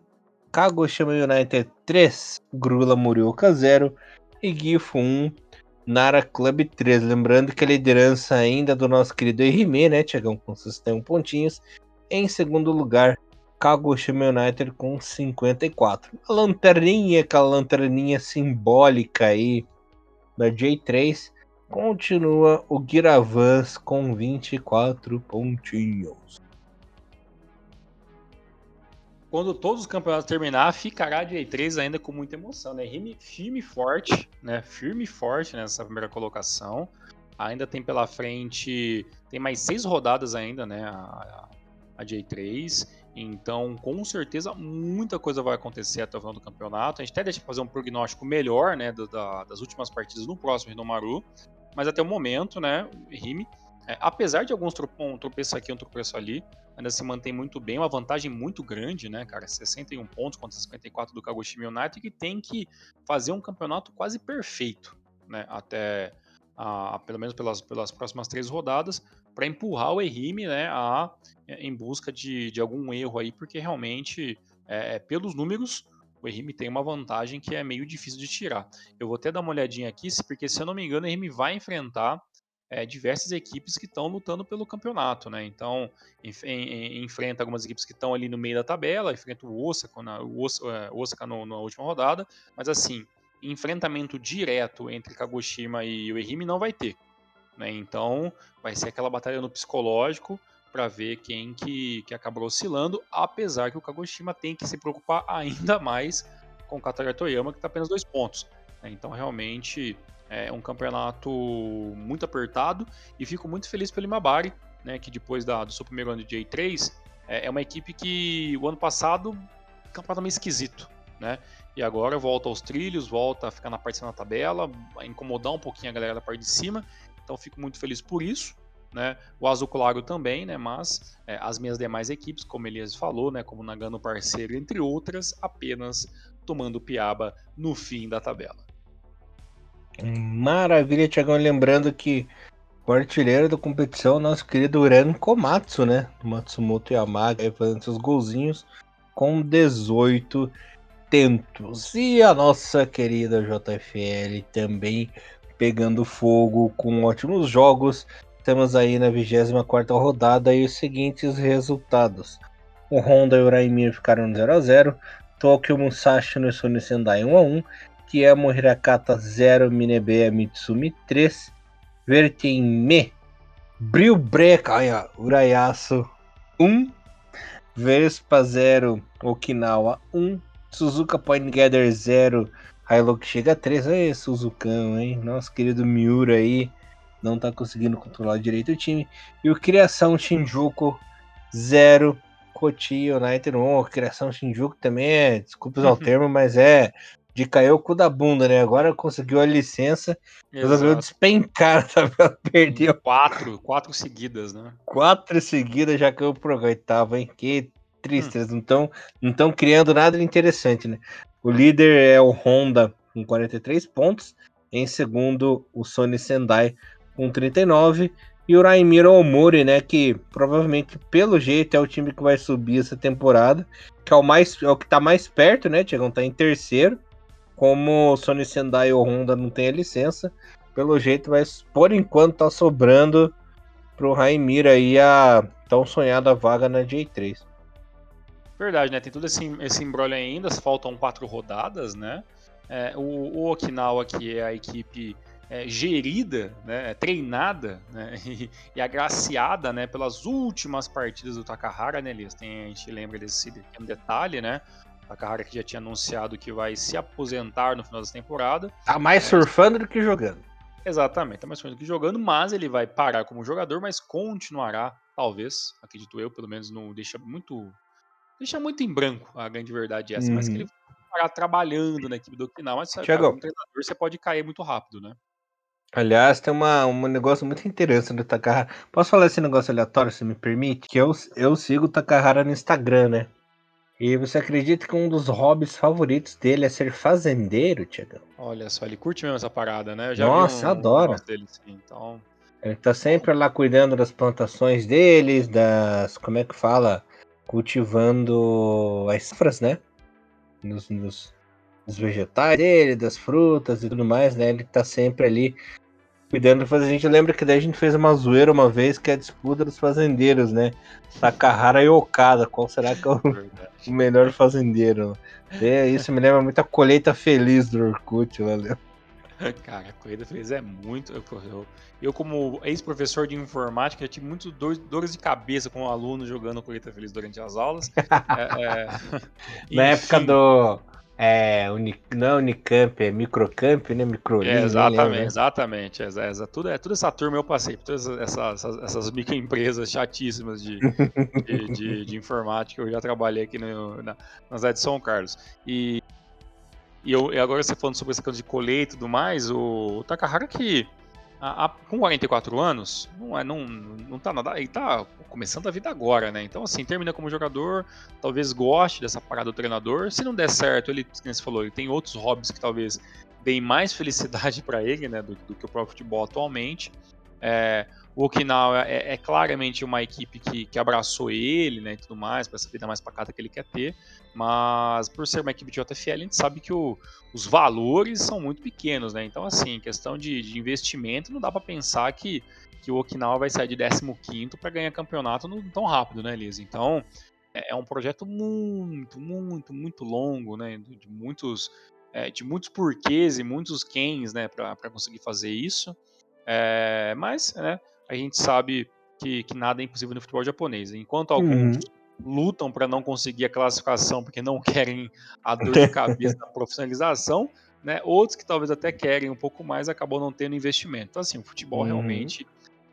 Kagoshima United 3, Grula Murioka 0. E Gifo 1, Nara Club 3. Lembrando que a liderança ainda do nosso querido Erime, né, Tiagão, com 61 pontinhos. Em segundo lugar, Kagoshima United com 54. A lanterninha, aquela lanterninha simbólica aí da J3, continua o Giravans com 24 pontinhos quando todos os campeonatos terminar, ficará de E3 ainda com muita emoção, né? Firme e forte, né? Firme e forte nessa primeira colocação. Ainda tem pela frente, tem mais seis rodadas ainda, né? A, a J3. Então, com certeza, muita coisa vai acontecer até o final do campeonato. A gente até deixa fazer um prognóstico melhor, né? Da, das últimas partidas no próximo Rinomaru. Mas até o momento, né? Rime é, apesar de alguns um tropeço aqui, um tropeço ali, ainda se mantém muito bem, uma vantagem muito grande, né, cara? 61 pontos contra 54 do Kagoshima United, que tem que fazer um campeonato quase perfeito, né? Até a, pelo menos pelas, pelas próximas três rodadas, para empurrar o Erime, né, a, em busca de, de algum erro aí, porque realmente, é, é pelos números, o Erime tem uma vantagem que é meio difícil de tirar. Eu vou até dar uma olhadinha aqui, porque se eu não me engano, o Erime vai enfrentar é, diversas equipes que estão lutando pelo campeonato, né? Então, enf enfrenta algumas equipes que estão ali no meio da tabela, enfrenta o Osaka, na, o Osaka, Osaka no, na última rodada, mas assim, enfrentamento direto entre Kagoshima e o Ehime não vai ter. Né? Então, vai ser aquela batalha no psicológico para ver quem que, que acabou oscilando, apesar que o Kagoshima tem que se preocupar ainda mais com o Katara Toyama, que está apenas dois pontos. Né? Então, realmente, é um campeonato muito apertado e fico muito feliz pelo Imabari, né, que depois da, do seu primeiro ano de J3, é, é uma equipe que o ano passado campeonato meio esquisito, né? E agora volta aos trilhos, volta a ficar na parte da tabela, a incomodar um pouquinho a galera da parte de cima. Então fico muito feliz por isso. Né? O Azul Claro também, né? Mas é, as minhas demais equipes, como Elias falou, né? Como Nagano Parceiro, entre outras, apenas tomando piaba no fim da tabela. Maravilha, Tiagão. Lembrando que o artilheiro da competição nosso querido Uran Komatsu, né? Matsumoto Yamaga fazendo seus golzinhos com 18 tentos. E a nossa querida JFL também pegando fogo com ótimos jogos. Temos aí na 24 rodada e os seguintes resultados. O Honda e o Raimir ficaram 0 a 0 Tokyo Musashi no Sony Sendai 1 a 1 Kiemo Hirakata 0, Minebeya Mitsumi 3, Vertenme, Bril Breca, Urayasu 1, Vespa 0, Okinawa 1, Suzuka Point Gather 0, Hilux chega a 3, aí Suzucão, hein? Nosso querido Miura aí não tá conseguindo controlar direito o time. E o Criação Shinjuku 0, Koti United 1. O Criação Shinjuku também é, desculpa usar o termo, mas é de cair o cu da bunda, né? Agora conseguiu a licença, resolveu despencar, sabe? Perdeu. Quatro, quatro seguidas, né? Quatro seguidas já caiu pro oitavo, hein? Que tristes, hum. não estão criando nada interessante, né? O líder é o Honda com 43 pontos, em segundo o Sony Sendai com 39 e o Raimiro Omori, né, que provavelmente pelo jeito é o time que vai subir essa temporada, que é o mais é o que tá mais perto, né? Tiagão tá em terceiro como Sony Sendai ou Honda não tem a licença, pelo jeito vai, por enquanto, tá sobrando pro Raimir aí a tão sonhada vaga na J3. Verdade, né? Tem todo esse, esse embrolho ainda, faltam quatro rodadas, né? É, o, o, Okinawa, que é a equipe é, gerida, né, é treinada né, e, e, agraciada né, pelas últimas partidas do Takahara, né, Elias? Tem, a gente lembra desse detalhe, né? Takahara que já tinha anunciado que vai se aposentar no final dessa temporada. Tá mais surfando do que jogando. Exatamente, tá mais surfando do que jogando, mas ele vai parar como jogador, mas continuará, talvez, acredito eu, pelo menos não deixa muito. Deixa muito em branco a grande verdade é essa, uhum. mas que ele vai parar trabalhando na equipe do Okinawa, mas sabe, cara, treinador você pode cair muito rápido, né? Aliás, tem uma, um negócio muito interessante do Takahara. Posso falar esse negócio aleatório, se me permite? Que eu, eu sigo o Takahara no Instagram, né? E você acredita que um dos hobbies favoritos dele é ser fazendeiro, Tiagão? Olha só, ele curte mesmo essa parada, né? Nossa, um, adora. Um dele, então... Ele tá sempre lá cuidando das plantações deles, das. Como é que fala? Cultivando as safras, né? Nos, nos, nos vegetais dele, das frutas e tudo mais, né? Ele tá sempre ali cuidando. A gente lembra que daí a gente fez uma zoeira uma vez que é a disputa dos fazendeiros, né? Takahara e Okada. Qual será que é o, o melhor fazendeiro? É, isso me lembra muito a colheita feliz do Orkut, valeu. Cara, a colheita feliz é muito. Eu, eu, eu como ex-professor de informática, já tive muitas dor, dores de cabeça com um aluno jogando colheita feliz durante as aulas. é, é... Na época do é, Uni, não é Unicamp, é Microcamp, né? Micro é, Exatamente, né? exatamente. É, é, tudo, é, toda essa turma eu passei, por todas essas, essas, essas microempresas chatíssimas de, de, de, de, informática. Eu já trabalhei aqui no, na, na cidade de São Carlos. E, e, eu, e agora você falando sobre essa coisa de colheita e tudo mais, o, o Takahara que a, a, com 44 anos, não, é, não, não tá nada. Ele tá começando a vida agora, né? Então, assim, termina como jogador, talvez goste dessa parada do treinador. Se não der certo, ele, como você falou, ele tem outros hobbies que talvez deem mais felicidade para ele, né? Do, do, que o próprio futebol atualmente. É, o Okinawa é, é, claramente uma equipe que, que abraçou ele, né, e tudo mais, para essa vida mais pacata que ele quer ter, mas por ser uma equipe de JFL, a gente sabe que o, os valores são muito pequenos, né, então assim, questão de, de investimento, não dá para pensar que, que o Okinawa vai sair de 15º para ganhar campeonato no, tão rápido, né, Liz? Então, é, é um projeto muito, muito, muito longo, né, de muitos, é, de muitos porquês e muitos quens, né, para conseguir fazer isso, é, mas, né, a gente sabe que, que nada é impossível no futebol japonês. Enquanto alguns uhum. Lutam para não conseguir a classificação porque não querem a dor de cabeça da profissionalização, né? Outros que talvez até querem um pouco mais acabam não tendo investimento. Então, assim, o futebol uhum. realmente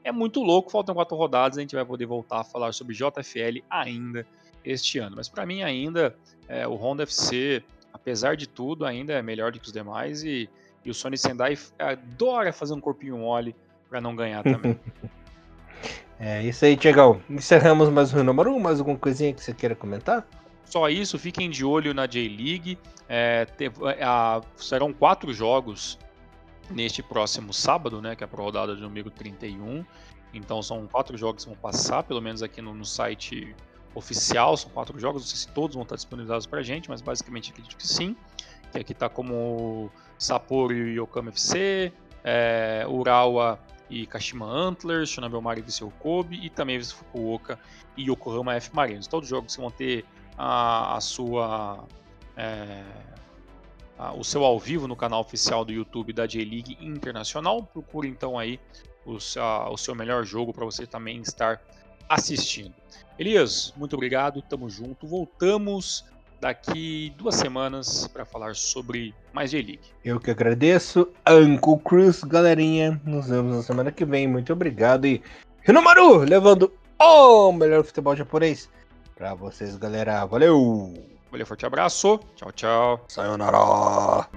é muito louco. Faltam quatro rodadas, a gente vai poder voltar a falar sobre JFL ainda este ano. Mas para mim ainda é, o Honda FC, apesar de tudo, ainda é melhor do que os demais e, e o Sony Sendai adora fazer um corpinho mole para não ganhar também. é isso aí, Tiagão. Encerramos mais um número 1. Mais alguma coisinha que você queira comentar? Só isso, fiquem de olho na J-League. É, serão quatro jogos neste próximo sábado, né? Que é a rodada de número 31. Então são quatro jogos que vão passar, pelo menos aqui no, no site oficial. São quatro jogos, não sei se todos vão estar disponibilizados para a gente, mas basicamente acredito que sim. Que aqui está como Sapporo e Yokohama FC, é, Urawa e Kashima Antlers, Shonabel e seu Kobe e também Fukuoka e Yokohama F Marinos. Todos os jogos vão ter a, a sua é, a, o seu ao vivo no canal oficial do YouTube da J-League Internacional. Procure então aí o, a, o seu melhor jogo para você também estar assistindo. Elias, muito obrigado, tamo junto. Voltamos daqui duas semanas para falar sobre mais J-League. Eu que agradeço, Uncle Cruz, galerinha. Nos vemos na semana que vem. Muito obrigado e Rinomaru levando o melhor futebol japonês para vocês, galera. Valeu! Valeu, forte abraço. Tchau, tchau. Sayonara.